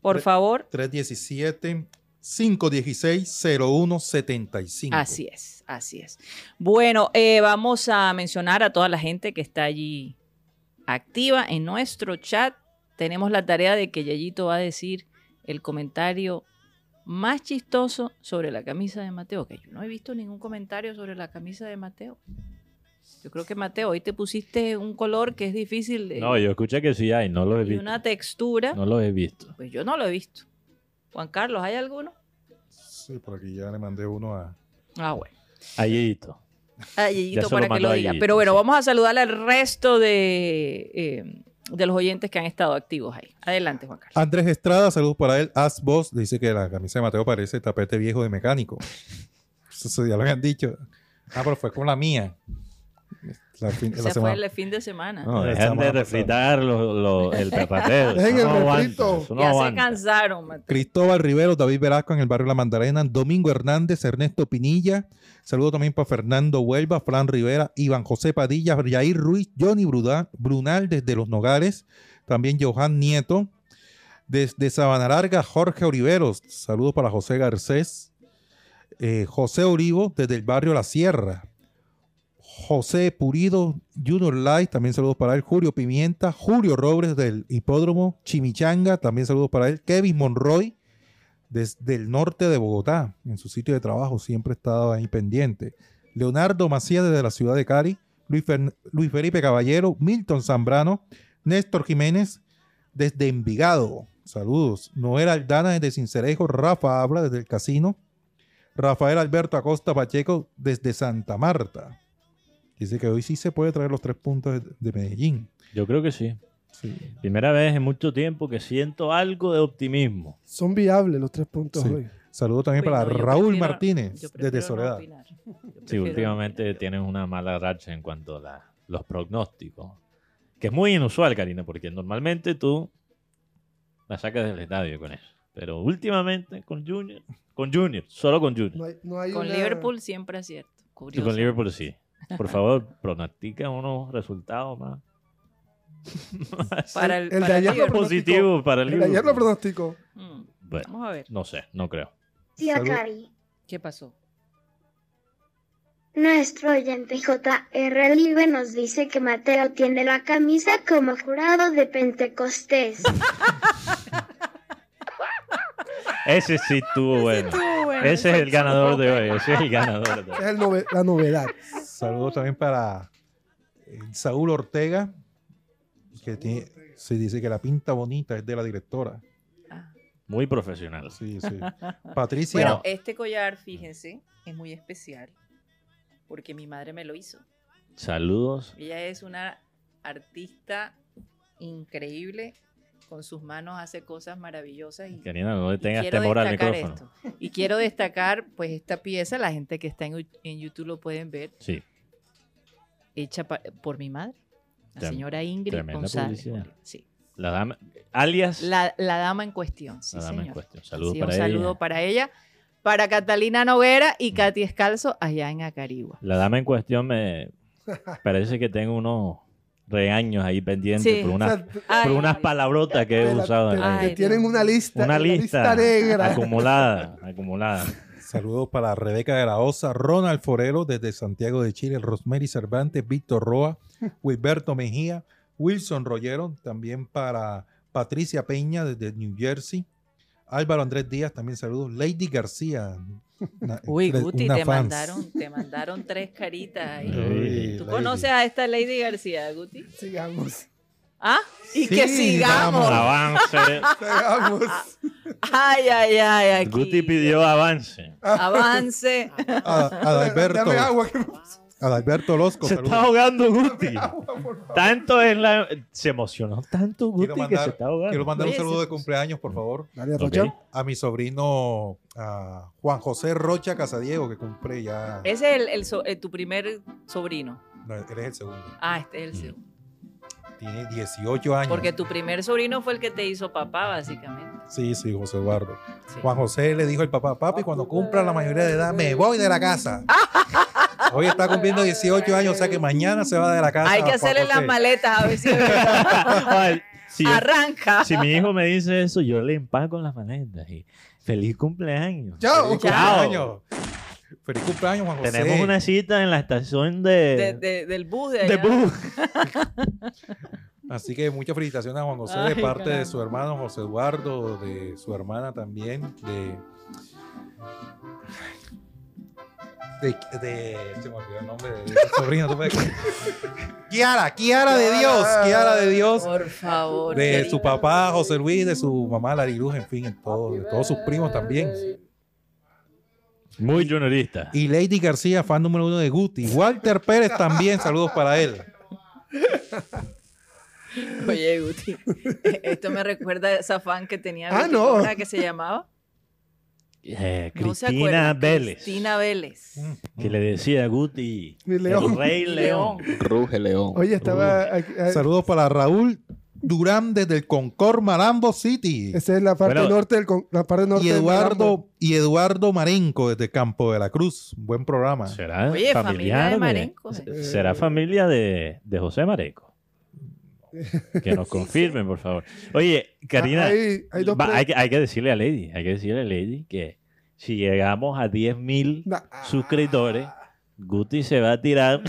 por favor. 317-516-0175. Así es, así es. Bueno, eh, vamos a mencionar a toda la gente que está allí activa en nuestro chat. Tenemos la tarea de que Yayito va a decir el comentario más chistoso sobre la camisa de Mateo, que yo no he visto ningún comentario sobre la camisa de Mateo. Yo creo que Mateo, hoy te pusiste un color que es difícil de No, yo escuché que sí hay, no lo he y visto. una textura. No lo he visto. Pues yo no lo he visto. Juan Carlos, ¿hay alguno? Sí, por aquí ya le mandé uno a... Ah, bueno. Ayito. a Yeyito lo para que lo a diga. Pero bueno, sí. vamos a saludar al resto de, eh, de los oyentes que han estado activos ahí. Adelante, Juan Carlos. Andrés Estrada, saludos para él. As Boss dice que la camisa de Mateo parece tapete viejo de mecánico. Eso ya lo habían dicho. Ah, pero fue con la mía. La fin- la Ese fue el fin de semana. No, la Dejen de refritar lo- lo- el perrateo. Dejen el no refrito. no ya se cansaron, Mateo. Cristóbal Rivero, David Velasco en el barrio La Mandarena, Domingo Hernández, Ernesto Pinilla. Saludo también para Fernando Huelva, Fran Rivera, Iván José Padilla, Jair Ruiz, Johnny Brunal desde Los Nogales. También Johan Nieto. Desde Sabana Larga, Jorge Oliveros. Saludos para José Garcés. Eh, José Olivo desde el barrio La Sierra. José Purido, Junior Light, también saludos para él. Julio Pimienta, Julio Robles del Hipódromo Chimichanga, también saludos para él. Kevin Monroy, desde el norte de Bogotá, en su sitio de trabajo, siempre estaba ahí pendiente. Leonardo Macías desde la ciudad de Cari, Luis, Luis Felipe Caballero, Milton Zambrano, Néstor Jiménez desde Envigado, Saludos. Noel Aldana desde Cincerejo. Rafa habla desde el casino. Rafael Alberto Acosta Pacheco desde Santa Marta. Dice que hoy sí se puede traer los tres puntos de, de Medellín. Yo creo que sí. Sí. Primera vez en mucho tiempo que siento algo de optimismo. Son viables los tres puntos Sí. hoy. Saludos también Uy, para no, Raúl prefiero- Martínez desde no Soledad. Sí, no últimamente opinar. tienes una mala racha en cuanto a la- los pronósticos. Que es muy inusual, Karina, porque normalmente tú la sacas del estadio con eso. Pero últimamente con Junior, con Junior, solo con Junior. No hay, no hay Con una- Liverpool siempre acierto. Y Curioso. con Liverpool sí. Por favor, pronostica unos resultados más Para el, El de para ayer lo Liverpool. positivos para el El de ayer lo pronosticó. Mm, Bueno, Vamos a ver. no sé, no creo. Tía Salud. Cari. ¿Qué pasó? Nuestro oyente J.R. Live nos dice que Mateo tiene la camisa como jurado de Pentecostés. Ese sí estuvo bueno. Ese es el ganador de hoy. Ese es el ganador de Es hoy. el nove- la novedad. Saludos también para eh, Saúl Ortega, que tiene, se dice que la pinta bonita es de la directora. Ah. Muy profesional. Sí, sí. Patricia, Bueno, este collar, fíjense, es muy especial porque mi madre me lo hizo. Saludos. Ella es una artista increíble. Con sus manos hace cosas maravillosas. Y, Karina, no le tengas temor al micrófono. esto. Y quiero destacar, pues, esta pieza, la gente que está en, en YouTube lo pueden ver, Sí. hecha pa- por mi madre, la Trem- señora Ingrid González. publicidad. Sí. La dama, alias La, la dama en cuestión, sí, la dama en cuestión. Saludos Sí, para un saludo ella. para ella, para Catalina Noguera Mm. y Katy Escalzo allá en Acarigua. La dama en cuestión me parece que tengo unos regaños ahí pendientes Sí. por, O unas sea, te- Ay, por unas palabrotas que he usado. te- Ay, tienen una lista, una lista, negra. acumulada, acumulada. saludos para Rebeca de la Osa, Ronald Forelo desde Santiago de Chile, Rosemary Cervantes, Víctor Roa, Wilberto Mejía, Wilson Rollero, también para Patricia Peña desde New Jersey, Álvaro Andrés Díaz, también saludos, Lady García. Una- Uy, Guti, te fans. mandaron, te mandaron tres caritas ahí. Uy, ¿Tú Lady. conoces a esta Lady García, Guti? Sigamos. ¿Ah? Y que Sigamos. Avance. Sigamos. Ay, ay, ay, aquí. Guti pidió avance. Avance. A- Adalberto, Dame agua. que- Adalberto Losco, Se saludos. está ahogando Guti. Tanto en la... Se emocionó tanto Guti Quiero que se mandar, está ahogando. quiero mandar un saludo de cumpleaños, por favor, Dale, Ok. Rocha. a mi sobrino a Juan José Rocha Casadiego, que cumple ya. Ese es el, el so- eh, tu primer sobrino. No, él es el segundo. Ah, este es el Mm. segundo. Tiene 18 años. Porque tu primer sobrino fue el que te hizo papá, básicamente. Sí, sí, José Eduardo. Sí. Juan José le dijo al papá, papi, cuando cumpla la mayoría de edad, me voy de la casa. Hoy está cumpliendo 18 años, o sea que mañana se va de la casa. Hay que hacerle las maletas a ver si arranca. si mi hijo me dice eso, yo le empaco las maletas. Y feliz cumpleaños. Chao. Feliz Chao. cumpleaños. Feliz cumpleaños, Juan José. Tenemos una cita en la estación de, De- de- del bus de, de allá. bus. Así que muchas felicitaciones a Juan José de parte de su hermano José Eduardo, de su hermana también, de. De, de- se me olvidó el nombre de, de su sobrina. ¿tú puedes? Kiara, Kiara de Dios, Kiara de Dios. Por favor. De querida. su papá José Luis, de su mamá Lariluz, en fin, en todo, de todos sus primos también. Muy juniorista. Y Lady García, fan número uno de Guti. Walter Pérez también, saludos para él. Oye, Guti, esto me recuerda a esa fan que tenía Ah, Guti, no. ¿cómo era que se llamaba? Eh, No se Cristina acuerda. Vélez. Cristina Vélez. Que le decía a Guti. León. El rey león. Ruge León. Oye, estaba. aquí- eh, Saludos para Raúl Durán desde el Concord Marambo City. Esa es la parte Bueno. norte del. La parte norte Y. Eduardo, y Eduardo Marenco desde Campo de la Cruz. Buen programa. ¿Será Oye, familia familiar de Marenco. Eh. ¿Será familia de, de José Mareco? Que nos confirmen, por favor. Oye, Karina, Ah, hay, hay dos va- pre- hay, que, hay que decirle a Lady, hay que decirle a Lady que si llegamos a 10.000 Nah. suscriptores, Guti se va a tirar.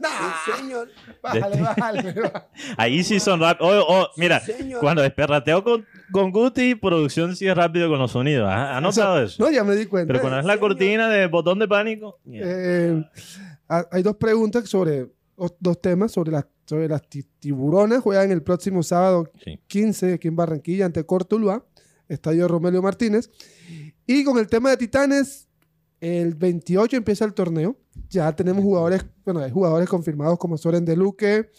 Nah, señor. Bájale, bájale. bájale. Ahí sí son rápidos. Oh, oh, mira, cuando desperrateo con, con Guti, producción sí es rápido con los sonidos. ¿Has has notado eso? No, ya me di cuenta. Pero cuando es la cortina de botón de pánico. Eh, ha- hay dos preguntas sobre, dos temas sobre las sobre las ti- tiburonas. Juegan el próximo sábado Sí. 15 aquí en Barranquilla ante Cortuluá, Estadio Romelio Martínez. Y con el tema de Titanes, el 28 empieza el torneo. Ya tenemos jugadores, bueno, hay jugadores confirmados como Soren de Luque,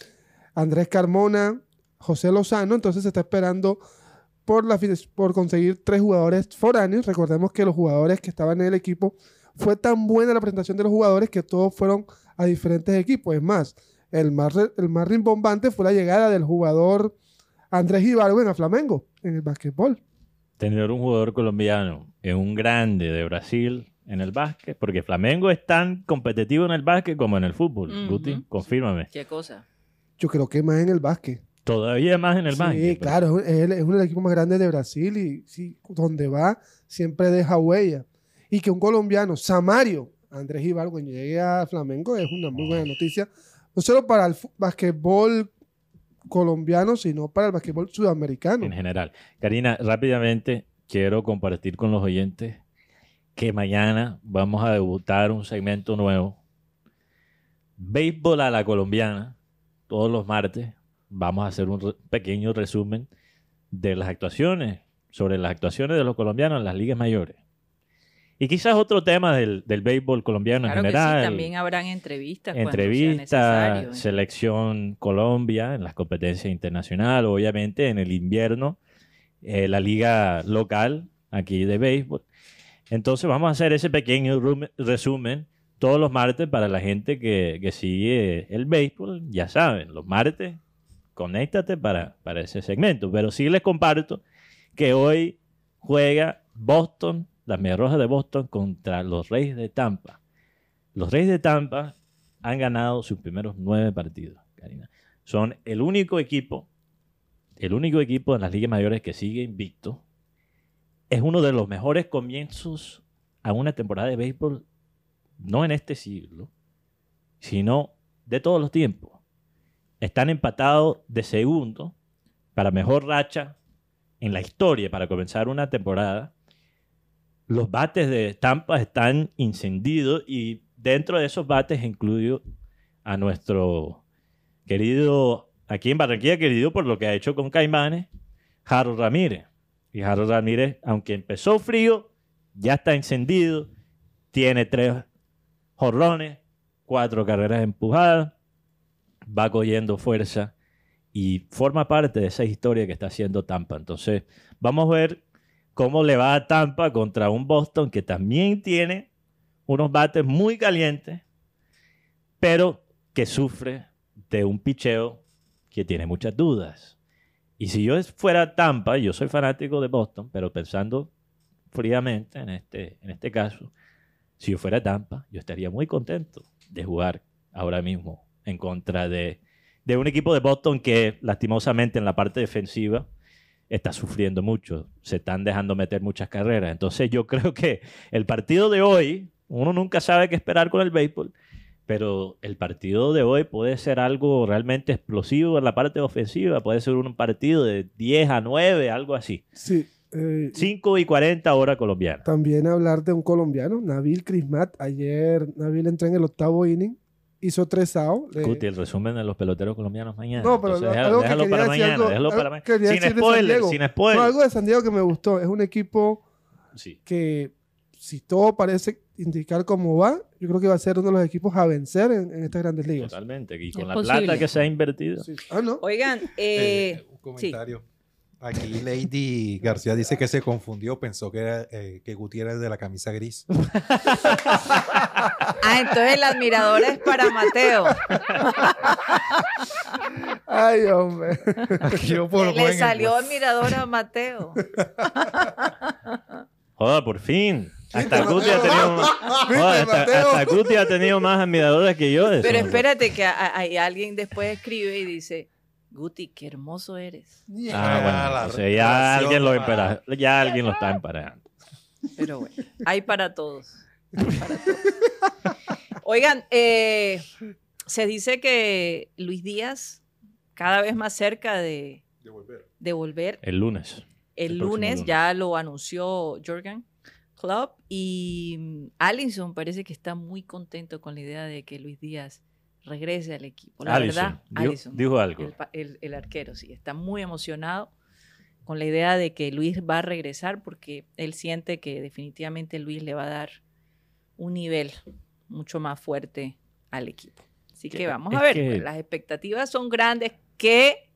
Andrés Carmona, José Lozano. Entonces se está esperando por, la, por conseguir tres jugadores foráneos. Recordemos que los jugadores que estaban en el equipo fue tan buena la presentación de los jugadores que todos fueron a diferentes equipos. Es más, el más, el más rimbombante fue la llegada del jugador Andrés Ibargüen a Flamengo en el básquetbol. Tener un jugador colombiano en un grande de Brasil en el básquet, porque Flamengo es tan competitivo en el básquet como en el fútbol. Guti, confírmame. ¿Qué cosa? Yo creo que más en el básquet. Todavía más en el sí, básquet. claro, es, el- es uno de los equipos más grandes de Brasil y sí, donde va siempre deja huella. Y que un colombiano, Samario, Andrés Ibargüen, llegue a Flamengo es una muy buena noticia. No solo para el básquetbol colombiano, sino para el básquetbol sudamericano. en general. Karina, rápidamente quiero compartir con los oyentes que mañana vamos a debutar un segmento nuevo. Béisbol a la colombiana, todos los martes. Vamos a hacer un pequeño resumen de las actuaciones, sobre las actuaciones de los colombianos en las ligas mayores. Y quizás otro tema del, del béisbol colombiano Claro en que general. sí, también habrán entrevistas. Entrevista, ¿eh? selección Colombia en las competencias internacionales, obviamente en el invierno, eh, la liga local aquí de béisbol. Entonces vamos a hacer ese pequeño resumen todos los martes para la gente que, que sigue el béisbol. Ya saben, los martes, conéctate para, para ese segmento. Pero sí les comparto que hoy juega Boston, las Medias Rojas de Boston contra los Reyes de Tampa. Los Reyes de Tampa han ganado sus primeros nueve partidos, Karina. Son el único equipo, el único equipo en las ligas mayores que sigue invicto. Es uno de los mejores comienzos a una temporada de béisbol, no en este siglo, sino de todos los tiempos. Están empatados de segundo para mejor racha en la historia para comenzar una temporada. Los bates de Tampa están incendidos y dentro de esos bates incluyo a nuestro querido, aquí en Barranquilla, querido por lo que ha hecho con Caimanes, Harold Ramírez. Y Harold Ramírez, aunque empezó frío, ya está encendido, tiene tres jorrones, cuatro carreras empujadas, va cogiendo fuerza y forma parte de esa historia que está haciendo Tampa. Entonces, vamos a ver cómo le va a Tampa contra un Boston que también tiene unos bates muy calientes, pero que sufre de un picheo que tiene muchas dudas. Y si yo fuera Tampa, yo soy fanático de Boston, pero pensando fríamente en este, en este caso, si yo fuera Tampa, yo estaría muy contento de jugar ahora mismo en contra de, de un equipo de Boston que lastimosamente en la parte defensiva está sufriendo mucho. Se están dejando meter muchas carreras. Entonces yo creo que el partido de hoy, uno nunca sabe qué esperar con el béisbol, pero el partido de hoy puede ser algo realmente explosivo en la parte ofensiva. Puede ser un partido de 10 a 9, algo así. Sí. eh, 5 y 40 hora colombiana. También hablar de un colombiano, Nabil Crismat. Ayer Nabil entró en el octavo inning, hizo tres outs. le- Cuti, el resumen de los peloteros colombianos mañana. No, pero Entonces, déjalo, algo que déjalo quería para decir, mañana. algo- déjalo algo para mañana. Sin de spoiler, Diego. sin No, spoiler. algo de San Diego que me gustó. Es un equipo Sí. que, si todo parece indicar cómo va, yo creo que va a ser uno de los equipos a vencer en, en estas grandes ligas. Totalmente. Y Es con la posible. plata que se ha invertido. Sí. Ah, ¿no? Oigan, Eh, eh, un comentario. Aquí Lady García dice que se confundió, pensó que era eh, que Gutiérrez de la camisa gris. ah, entonces la admiradora es para Mateo. Ay, hombre. Aquí yo por Le salió ejemplo. admiradora a Mateo. Joda, por fin. Hasta? Guti ha tenido, ¿Viste, joda, hasta, hasta Guti ha tenido más admiradores que yo. Pero espérate que a- hay alguien después escribe y dice, Guti, qué hermoso eres. Ah, bueno, la entonces ya alguien lo empara- ya alguien lo está emparando. Pero bueno, hay para todos. Hay para todos. Oigan, eh, se dice que Luis Díaz cada vez más cerca de, de volver. El lunes. El, lunes, lunes. ya lo anunció Jorgen Club y mm, Allison parece que está muy contento con la idea de que Luis Díaz regrese al equipo. La verdad, dijo- dijo algo. El, pa- el- el arquero, sí, está muy emocionado con la idea de que Luis va a regresar porque él siente que definitivamente Luis le va a dar un nivel mucho más fuerte al equipo. Así que Que- vamos a ver, que- pues, las expectativas son grandes. ¿Qué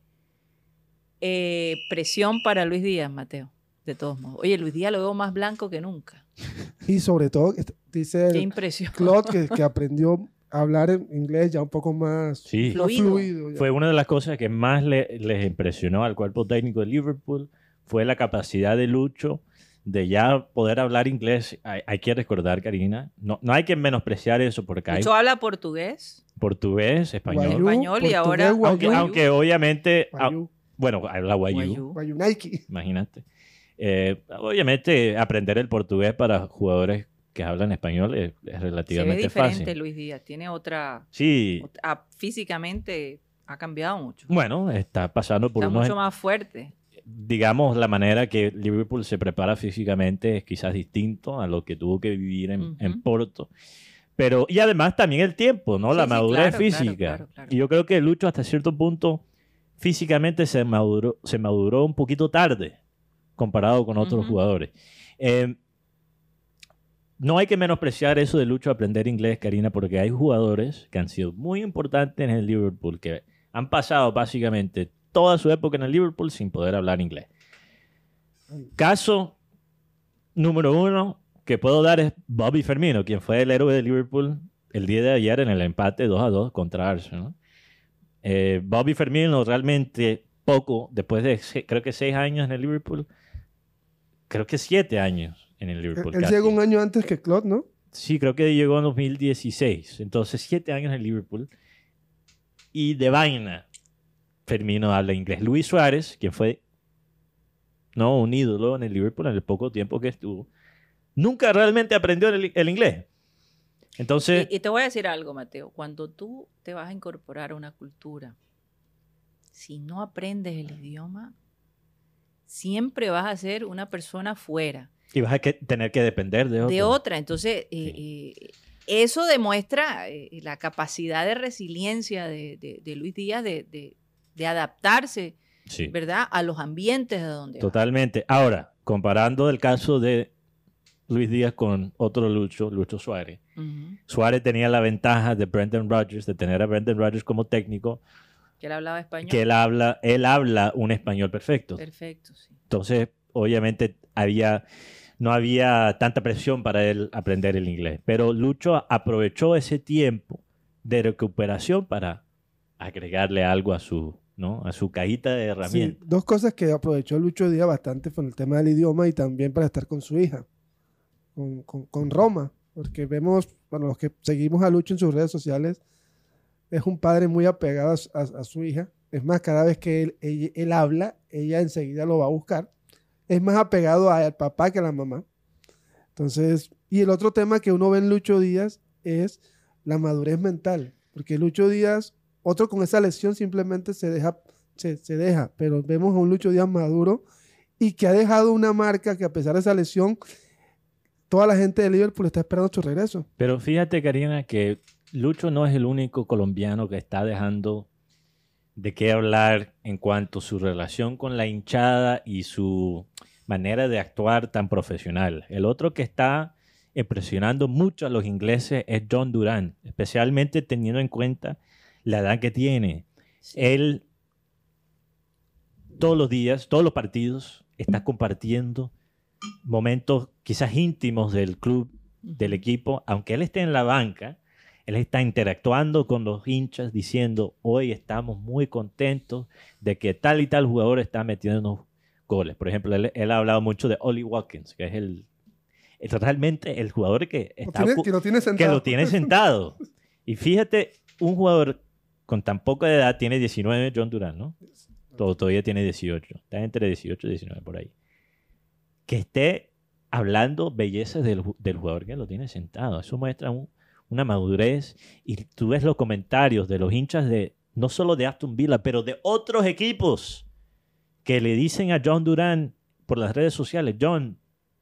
eh, presión para Luis Díaz, Mateo? De todos modos. Oye, Luis Díaz lo veo más blanco que nunca. Y sobre todo, est- dice Qué el impresión. Claude que, que aprendió hablar en inglés ya un poco más Sí. Fluido. fluido. Fue una de las cosas que más le- les impresionó al cuerpo técnico de Liverpool, fue la capacidad de Lucho de ya poder hablar inglés. Hay, hay que recordar, Karina, no, no hay que menospreciar eso porque hay Lucho habla portugués, portugués, español. Guayú, español y ahora- Aunque, aunque obviamente, guayú, bueno, habla guayú, Guayú. guayú Nike. imagínate. Eh, obviamente aprender el portugués para jugadores que hablan español es, es Se ve relativamente diferente fácil. Luis Díaz. Tiene otra, Sí, ot- ah, físicamente ha cambiado mucho. bueno, está pasando por Está unos mucho más fuerte. digamos, la manera que Liverpool se prepara físicamente es quizás distinto a lo que tuvo que vivir en, Ujú. en Porto. Pero, y además también el tiempo, ¿no? Sí, la sí, madurez claro, claro, física. claro, claro. Y yo creo que Lucho hasta cierto punto físicamente se maduró, se maduró un poquito tarde comparado con otros Ujú. jugadores. Eh, no hay que menospreciar eso de Lucho aprender inglés, Karina, porque hay jugadores que han sido muy importantes en el Liverpool, que han pasado básicamente toda su época en el Liverpool sin poder hablar inglés. Caso número uno que puedo dar es Bobby Firmino, quien fue el héroe de Liverpool el día de ayer en el empate 2 a 2 contra Arsenal. Eh, Bobby Firmino realmente poco, después de creo que seis años en el Liverpool, creo que siete años en el Él, Liverpool. él llegó un año antes que Claude, ¿no? Sí, creo que llegó en 2016. Entonces, siete años en Liverpool. Y de vaina, Firmino habla inglés. Luis Suárez, quien fue no un ídolo en el Liverpool en el poco tiempo que estuvo, nunca realmente aprendió el, el inglés. Entonces, Y, y te voy a decir algo, Mateo. Cuando tú te vas a incorporar a una cultura, si no aprendes el idioma, siempre vas a ser una persona fuera y vas a que- tener que depender de otro. de otra. Entonces, eh, eso demuestra eh, la capacidad de resiliencia de, de- de Luis Díaz de, adaptarse, Sí, ¿verdad?, a los ambientes de donde va. totalmente. Ahora, comparando el caso de Luis Díaz con otro Lucho, Lucho Suárez. Suárez tenía la ventaja de Brendan Rodgers, de tener a Brendan Rodgers como técnico, Que él hablaba español. que él habla, él habla un español perfecto. Perfecto, sí. Entonces, obviamente, había, no había tanta presión para él aprender el inglés. Pero Lucho aprovechó ese tiempo de recuperación para agregarle algo a su, ¿no? a su cajita de Sí, herramientas. dos cosas que aprovechó Lucho Díaz bastante fue el tema del idioma y también para estar con su hija, con, con- con Roma, porque vemos, bueno, los que seguimos a Lucho en sus redes sociales, es un padre muy apegado a, su- a- a su hija. Es más, cada vez que él, él habla, ella enseguida lo va a buscar. Es más apegado al papá que a la mamá. Entonces, y el otro tema que uno ve en Lucho Díaz es la madurez mental, porque Lucho Díaz, otro con esa lesión simplemente se deja se, se deja, pero vemos a un Lucho Díaz maduro y que ha dejado una marca que a pesar de esa lesión, toda la gente de Liverpool está esperando su regreso. Pero fíjate, Karina, que Lucho no es el único colombiano que está dejando de qué hablar en cuanto a su relación con la hinchada y su manera de actuar tan profesional. El otro que está impresionando mucho a los ingleses es John Durán, especialmente teniendo en cuenta la edad que tiene. Sí. Él todos los días, todos los partidos, está compartiendo momentos quizás íntimos del club, del equipo, aunque él esté en la banca, él está interactuando con los hinchas diciendo, hoy estamos muy contentos de que tal y tal jugador está metiendo goles. Por ejemplo, él, él ha hablado mucho de Ollie Watkins, que es el, es realmente el jugador que, Lo está tiene- que lo tiene que sentado. lo tiene sentado. Y fíjate, un jugador con tan poca edad, tiene 19, John Durán, ¿no? Todavía tiene 18. Está entre 18 y 19 por ahí. Que esté hablando bellezas del jugador que lo tiene sentado. Eso muestra un- una madurez. Y tú ves los comentarios de los hinchas de, no solo de Aston Villa, pero de otros equipos que le dicen a John Durán por las redes sociales, John,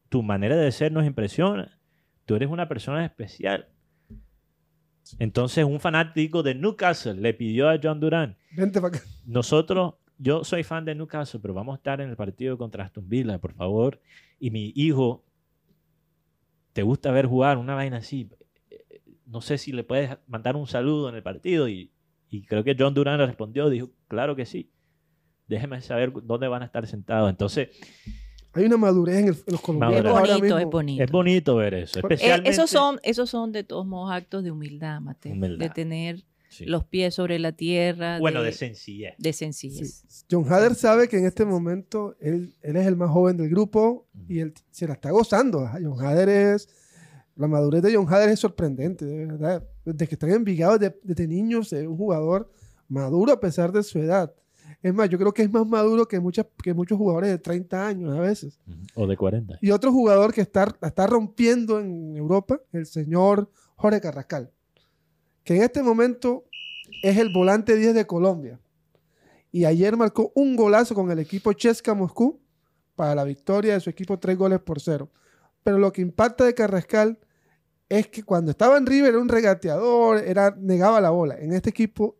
tu manera de ser nos impresiona. Tú eres una persona especial. Entonces un fanático de Newcastle le pidió a John Durán, Vente para acá. nosotros, yo soy fan de Newcastle, pero vamos a estar en el partido contra Aston Villa, por favor. Y mi hijo, ¿te gusta ver jugar una vaina así? No sé si le puedes mandar un saludo en el partido. Y, y creo que John Durán le respondió, dijo, claro que sí. Déjeme saber dónde van a estar sentados. Entonces, Hay una madurez en, el- en los colombianos Es ahora bonito, mismo. es bonito. es bonito ver eso. Eh, Especialmente, esos, son, esos son de todos modos actos de humildad, Mateo. Humildad. De tener Sí. los pies sobre la tierra. bueno, de, de sencillez. de sencillez. Sí. John Hader sabe que en este momento él, él es el más joven del grupo y él se la está gozando. John Hader es. La madurez de John Hader es sorprendente, de verdad. Desde que está en Envigado, desde, desde niños, es un jugador maduro a pesar de su edad. Es más, yo creo que es más maduro que, muchas, que muchos jugadores de 30 años a veces. O de 40. Y otro jugador que está, está rompiendo en Europa, el señor Jorge Carrascal, que en este momento es el volante 10 de Colombia. Y ayer marcó un golazo con el equipo Chesca Moscú para la victoria de su equipo, tres goles por cero. Pero lo que impacta de Carrascal es que cuando estaba en River era un regateador, era, negaba la bola. En este equipo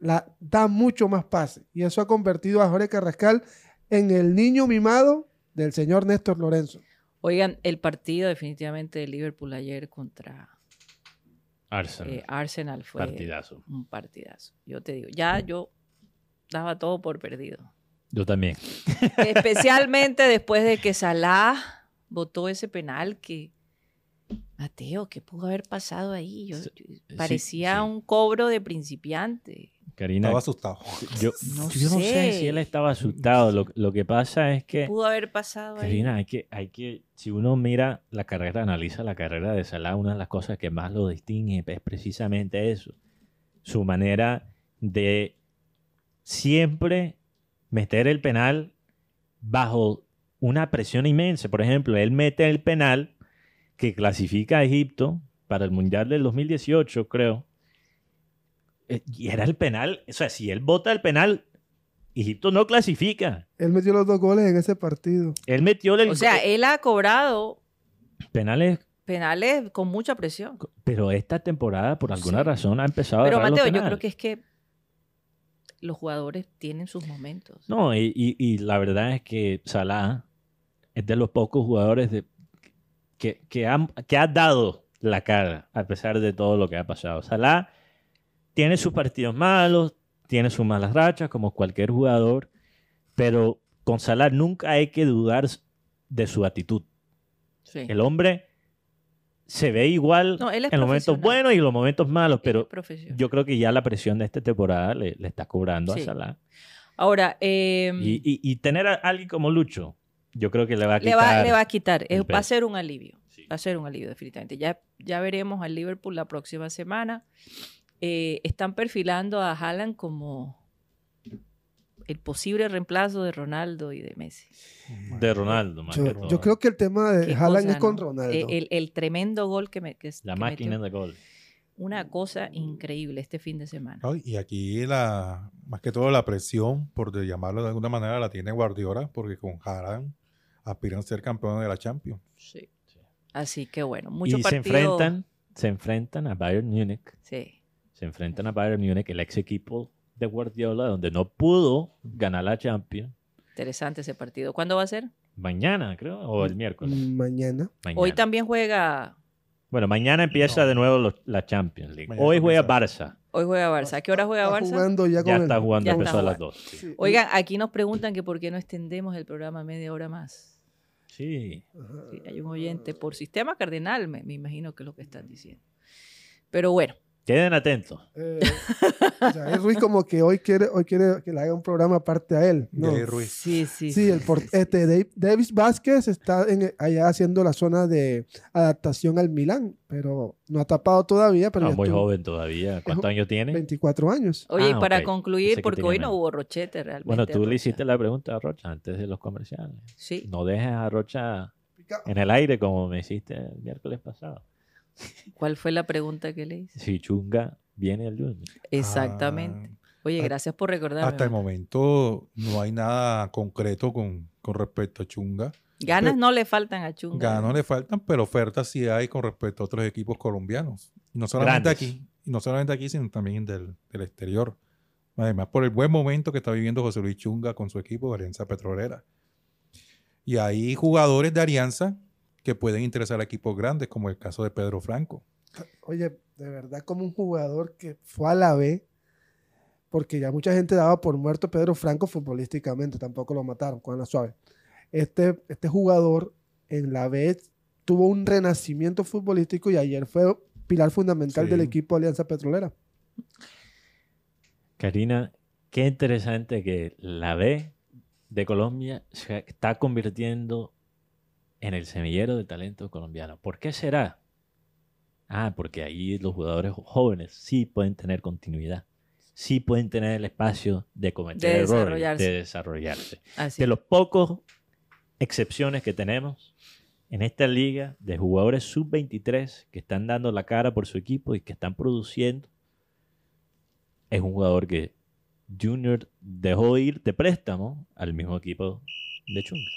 la, da mucho más pase. Y eso ha convertido a Jorge Carrascal en el niño mimado del señor Néstor Lorenzo. Oigan, el partido definitivamente de Liverpool ayer contra Arsenal. eh, Arsenal fue Partidazo. un partidazo. Yo te digo, ya yo daba todo por perdido. Yo también. Especialmente después de que Salah votó ese penal que Mateo, ¿qué pudo haber pasado ahí? Yo- Sí, yo- parecía sí. un cobro de principiante. Karina, Estaba asustado. yo, No yo no sé sé. si él estaba asustado. Lo, lo que pasa es que, Pudo haber pasado ahí. Karina, hay que, hay que, si uno mira la carrera, analiza la carrera de Salah, una de las cosas que más lo distingue es precisamente eso. Su manera de siempre meter el penal bajo una presión inmensa. Por ejemplo, él mete el penal que clasifica a Egipto para el Mundial del 2018, creo. Eh, Y era el penal, o sea, si él vota el penal, Egipto no clasifica. Él metió los dos goles en ese partido. Él metió el O sea, él ha cobrado penales, penales con mucha presión. pero esta temporada por alguna Sí. razón ha empezado Pero a los Mateo, yo creo que es que los jugadores tienen sus momentos. No, y, y- y la verdad es que Salah es de los pocos jugadores de, que, que, han- que ha dado la cara a pesar de todo lo que ha pasado. Salah tiene sus partidos malos, tiene sus malas rachas, como cualquier jugador, pero con Salah nunca hay que dudar de su actitud. Sí. El hombre se ve igual No, en los momentos buenos y en los momentos malos, pero yo creo que ya la presión de esta temporada le, le está cobrando Sí. a Salah. Ahora, eh, Y, y- y tener a alguien como Lucho, yo creo que le va a le, quitar. va, le va a quitar. Es- va a ser un alivio. Sí. Va a ser un alivio, definitivamente. Ya, ya veremos al Liverpool la próxima semana. Eh, están perfilando a Haaland como el posible reemplazo de Ronaldo y de Messi. De Ronaldo, más que Yo, todo. yo creo que el tema de Haaland cosa, es con. Ronaldo. Eh, El, el tremendo gol que, me, que, La que máquina metió. de gol. Una cosa increíble este fin de semana. Ay, Y aquí la, más que todo la presión, por llamarlo de alguna manera, la tiene Guardiola, porque con Haaland aspiran a ser campeones de la Champions. Sí. Así que bueno, mucho Y se partido. enfrentan, se enfrentan a Bayern Múnich. Sí. Se enfrentan a Bayern Múnich, el ex equipo de Guardiola, donde no pudo ganar la Champions. Interesante ese partido. ¿Cuándo va a ser? Mañana, creo, o el miércoles. Mañana. Mañana. Hoy también juega. Bueno, mañana empieza No. de nuevo los- la Champions League. Mañana Hoy juega. Barça. Hoy juega Barça. ¿A qué hora juega Está Barça? jugando ya con Ya el- está jugando, Ya empezó está a las jugando. 2. Sí. Sí. Oigan, aquí nos preguntan que por qué no extendemos el programa media hora más. Sí. Sí, hay un oyente por sistema cardenal, me, me imagino que es lo que están diciendo. Pero bueno, Queden atentos. Eh, Jair Ruiz como que hoy quiere, hoy quiere que le haga un programa aparte a él. ¿no? Jair Ruiz. sí, sí. Sí, el por- sí, este, Dave- Davis Vázquez está en- allá haciendo la zona de adaptación al Milán, pero no ha tapado todavía, pero No, ya muy estuvo joven todavía. ¿Cuántos años tiene? 24 años. Oye, y Ah, para ok. Pensé concluir, que porque hoy no hubo rochete realmente. Bueno, tú le hiciste la pregunta a Rocha antes de los comerciales. Sí. No dejes a Rocha en el aire como me hiciste el miércoles pasado. ¿Cuál fue la pregunta que le hice? Si Chunga viene al Junior. Exactamente. Oye, ah, gracias por recordarme. Hasta el momento no hay nada concreto con, con respecto a Chunga. Ganas no le faltan a Chunga. Ganos le faltan, pero ofertas sí hay con respecto a otros equipos colombianos. No solamente Grandes. aquí, y no solamente aquí, sino también del, del exterior. Además, por el buen momento que está viviendo José Luis Chunga con su equipo de Alianza Petrolera. Y hay jugadores de Alianza que pueden interesar a equipos grandes, como el caso de Pedro Franco. Oye, de verdad, como un jugador que fue a la B, porque ya mucha gente daba por muerto a Pedro Franco futbolísticamente, tampoco lo mataron, con la suave. Este, este jugador en la B tuvo un renacimiento futbolístico y ayer fue pilar fundamental Sí. del equipo Alianza Petrolera. Karina, qué interesante que la B de Colombia se está convirtiendo en el semillero de talento colombiano. ¿Por qué será? Ah, porque ahí los jugadores jóvenes sí pueden tener continuidad, sí pueden tener el espacio de cometer De errores, de desarrollarse. Así. De los pocos excepciones que tenemos en esta liga de jugadores sub-23 que están dando la cara por su equipo y que están produciendo, es un jugador que Junior dejó ir de préstamo al mismo equipo de Chunga,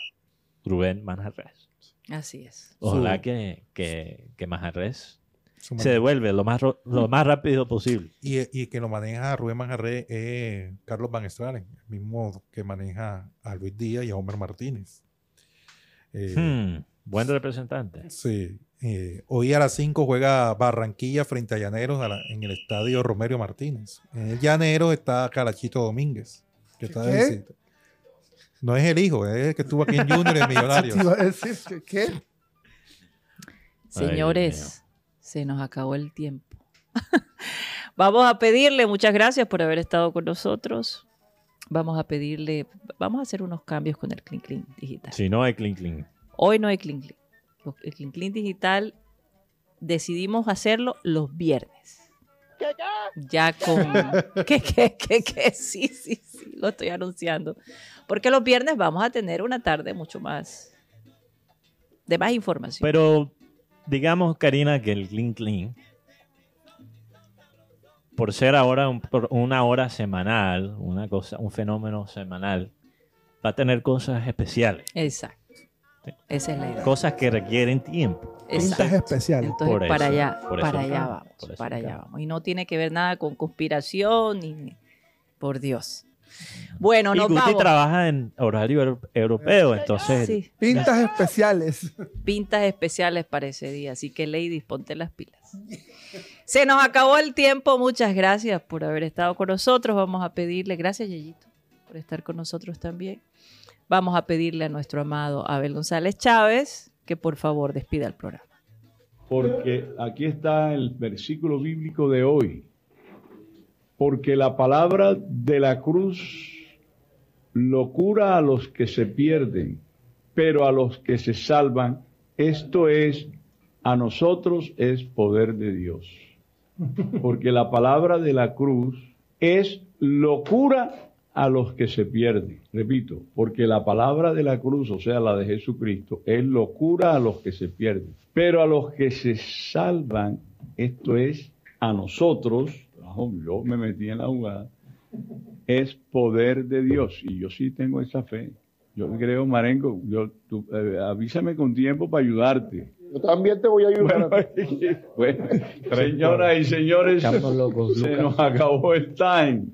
Rubén Manjarres. Así es. Ojalá que, que, que Manjarres Su se devuelve lo más, lo más rápido posible. Y, y que lo maneja Rubén Manjarre es Carlos Van Estralen, el mismo que maneja a Luis Díaz y a Homer Martínez. Eh, Hmm, buen representante. Sí. eh, hoy a las 5 juega Barranquilla frente a Llaneros a la- en el estadio Romero Martínez. En el Llaneros está Calachito Domínguez. Que está de visita. No es el hijo, es el que estuvo aquí en Junior en Millonarios. ¿qué? Señores, se nos acabó el tiempo. vamos a pedirle, muchas gracias por haber estado con nosotros. Vamos a pedirle, vamos a hacer unos cambios con el Clean Clean Digital. Si no hay clink clink. Hoy no hay Clean Clean. El Clean Clean Digital decidimos hacerlo los viernes. Ya con... ¿Qué, qué, qué, qué? Sí, sí, sí, lo estoy anunciando. Porque los viernes vamos a tener una tarde mucho más... de más información. Pero digamos, Karina, que el clean clean, por ser ahora un- por una hora semanal, una cosa, un fenómeno semanal, va a tener cosas especiales, Exacto. Esa es la idea. cosas que requieren tiempo. Pintas especiales. Entonces, Por para eso, allá, por para allá vamos, por para allá vamos. Y no tiene que ver nada con conspiración ni... Por Dios. Bueno, y nos Guti vamos. trabaja en horario euro- europeo, entonces Sí, Pintas especiales. pintas especiales para ese día. Así que, ladies, ponte las pilas. Se nos acabó el tiempo. Muchas gracias por haber estado con nosotros. Vamos a pedirle, gracias, Yeyito, por estar con nosotros también. Vamos a pedirle a nuestro amado Abel González Chávez que por favor despida el programa. Porque aquí está el versículo bíblico de hoy. Porque la palabra de la cruz locura a los que se pierden, pero a los que se salvan, esto es, a nosotros es poder de Dios. Porque la palabra de la cruz es locura a los que se pierden. Repito, porque la palabra de la cruz, o sea, la de Jesucristo, es locura a los que se pierden. Pero a los que se salvan, esto es a nosotros, yo me metí en la jugada, es poder de Dios. Y yo sí tengo esa fe. Yo creo, Marengo, yo, tú, eh, avísame con tiempo para ayudarte. Yo también te voy a ayudar. Bueno, señoras y señores, se nos acabó el time.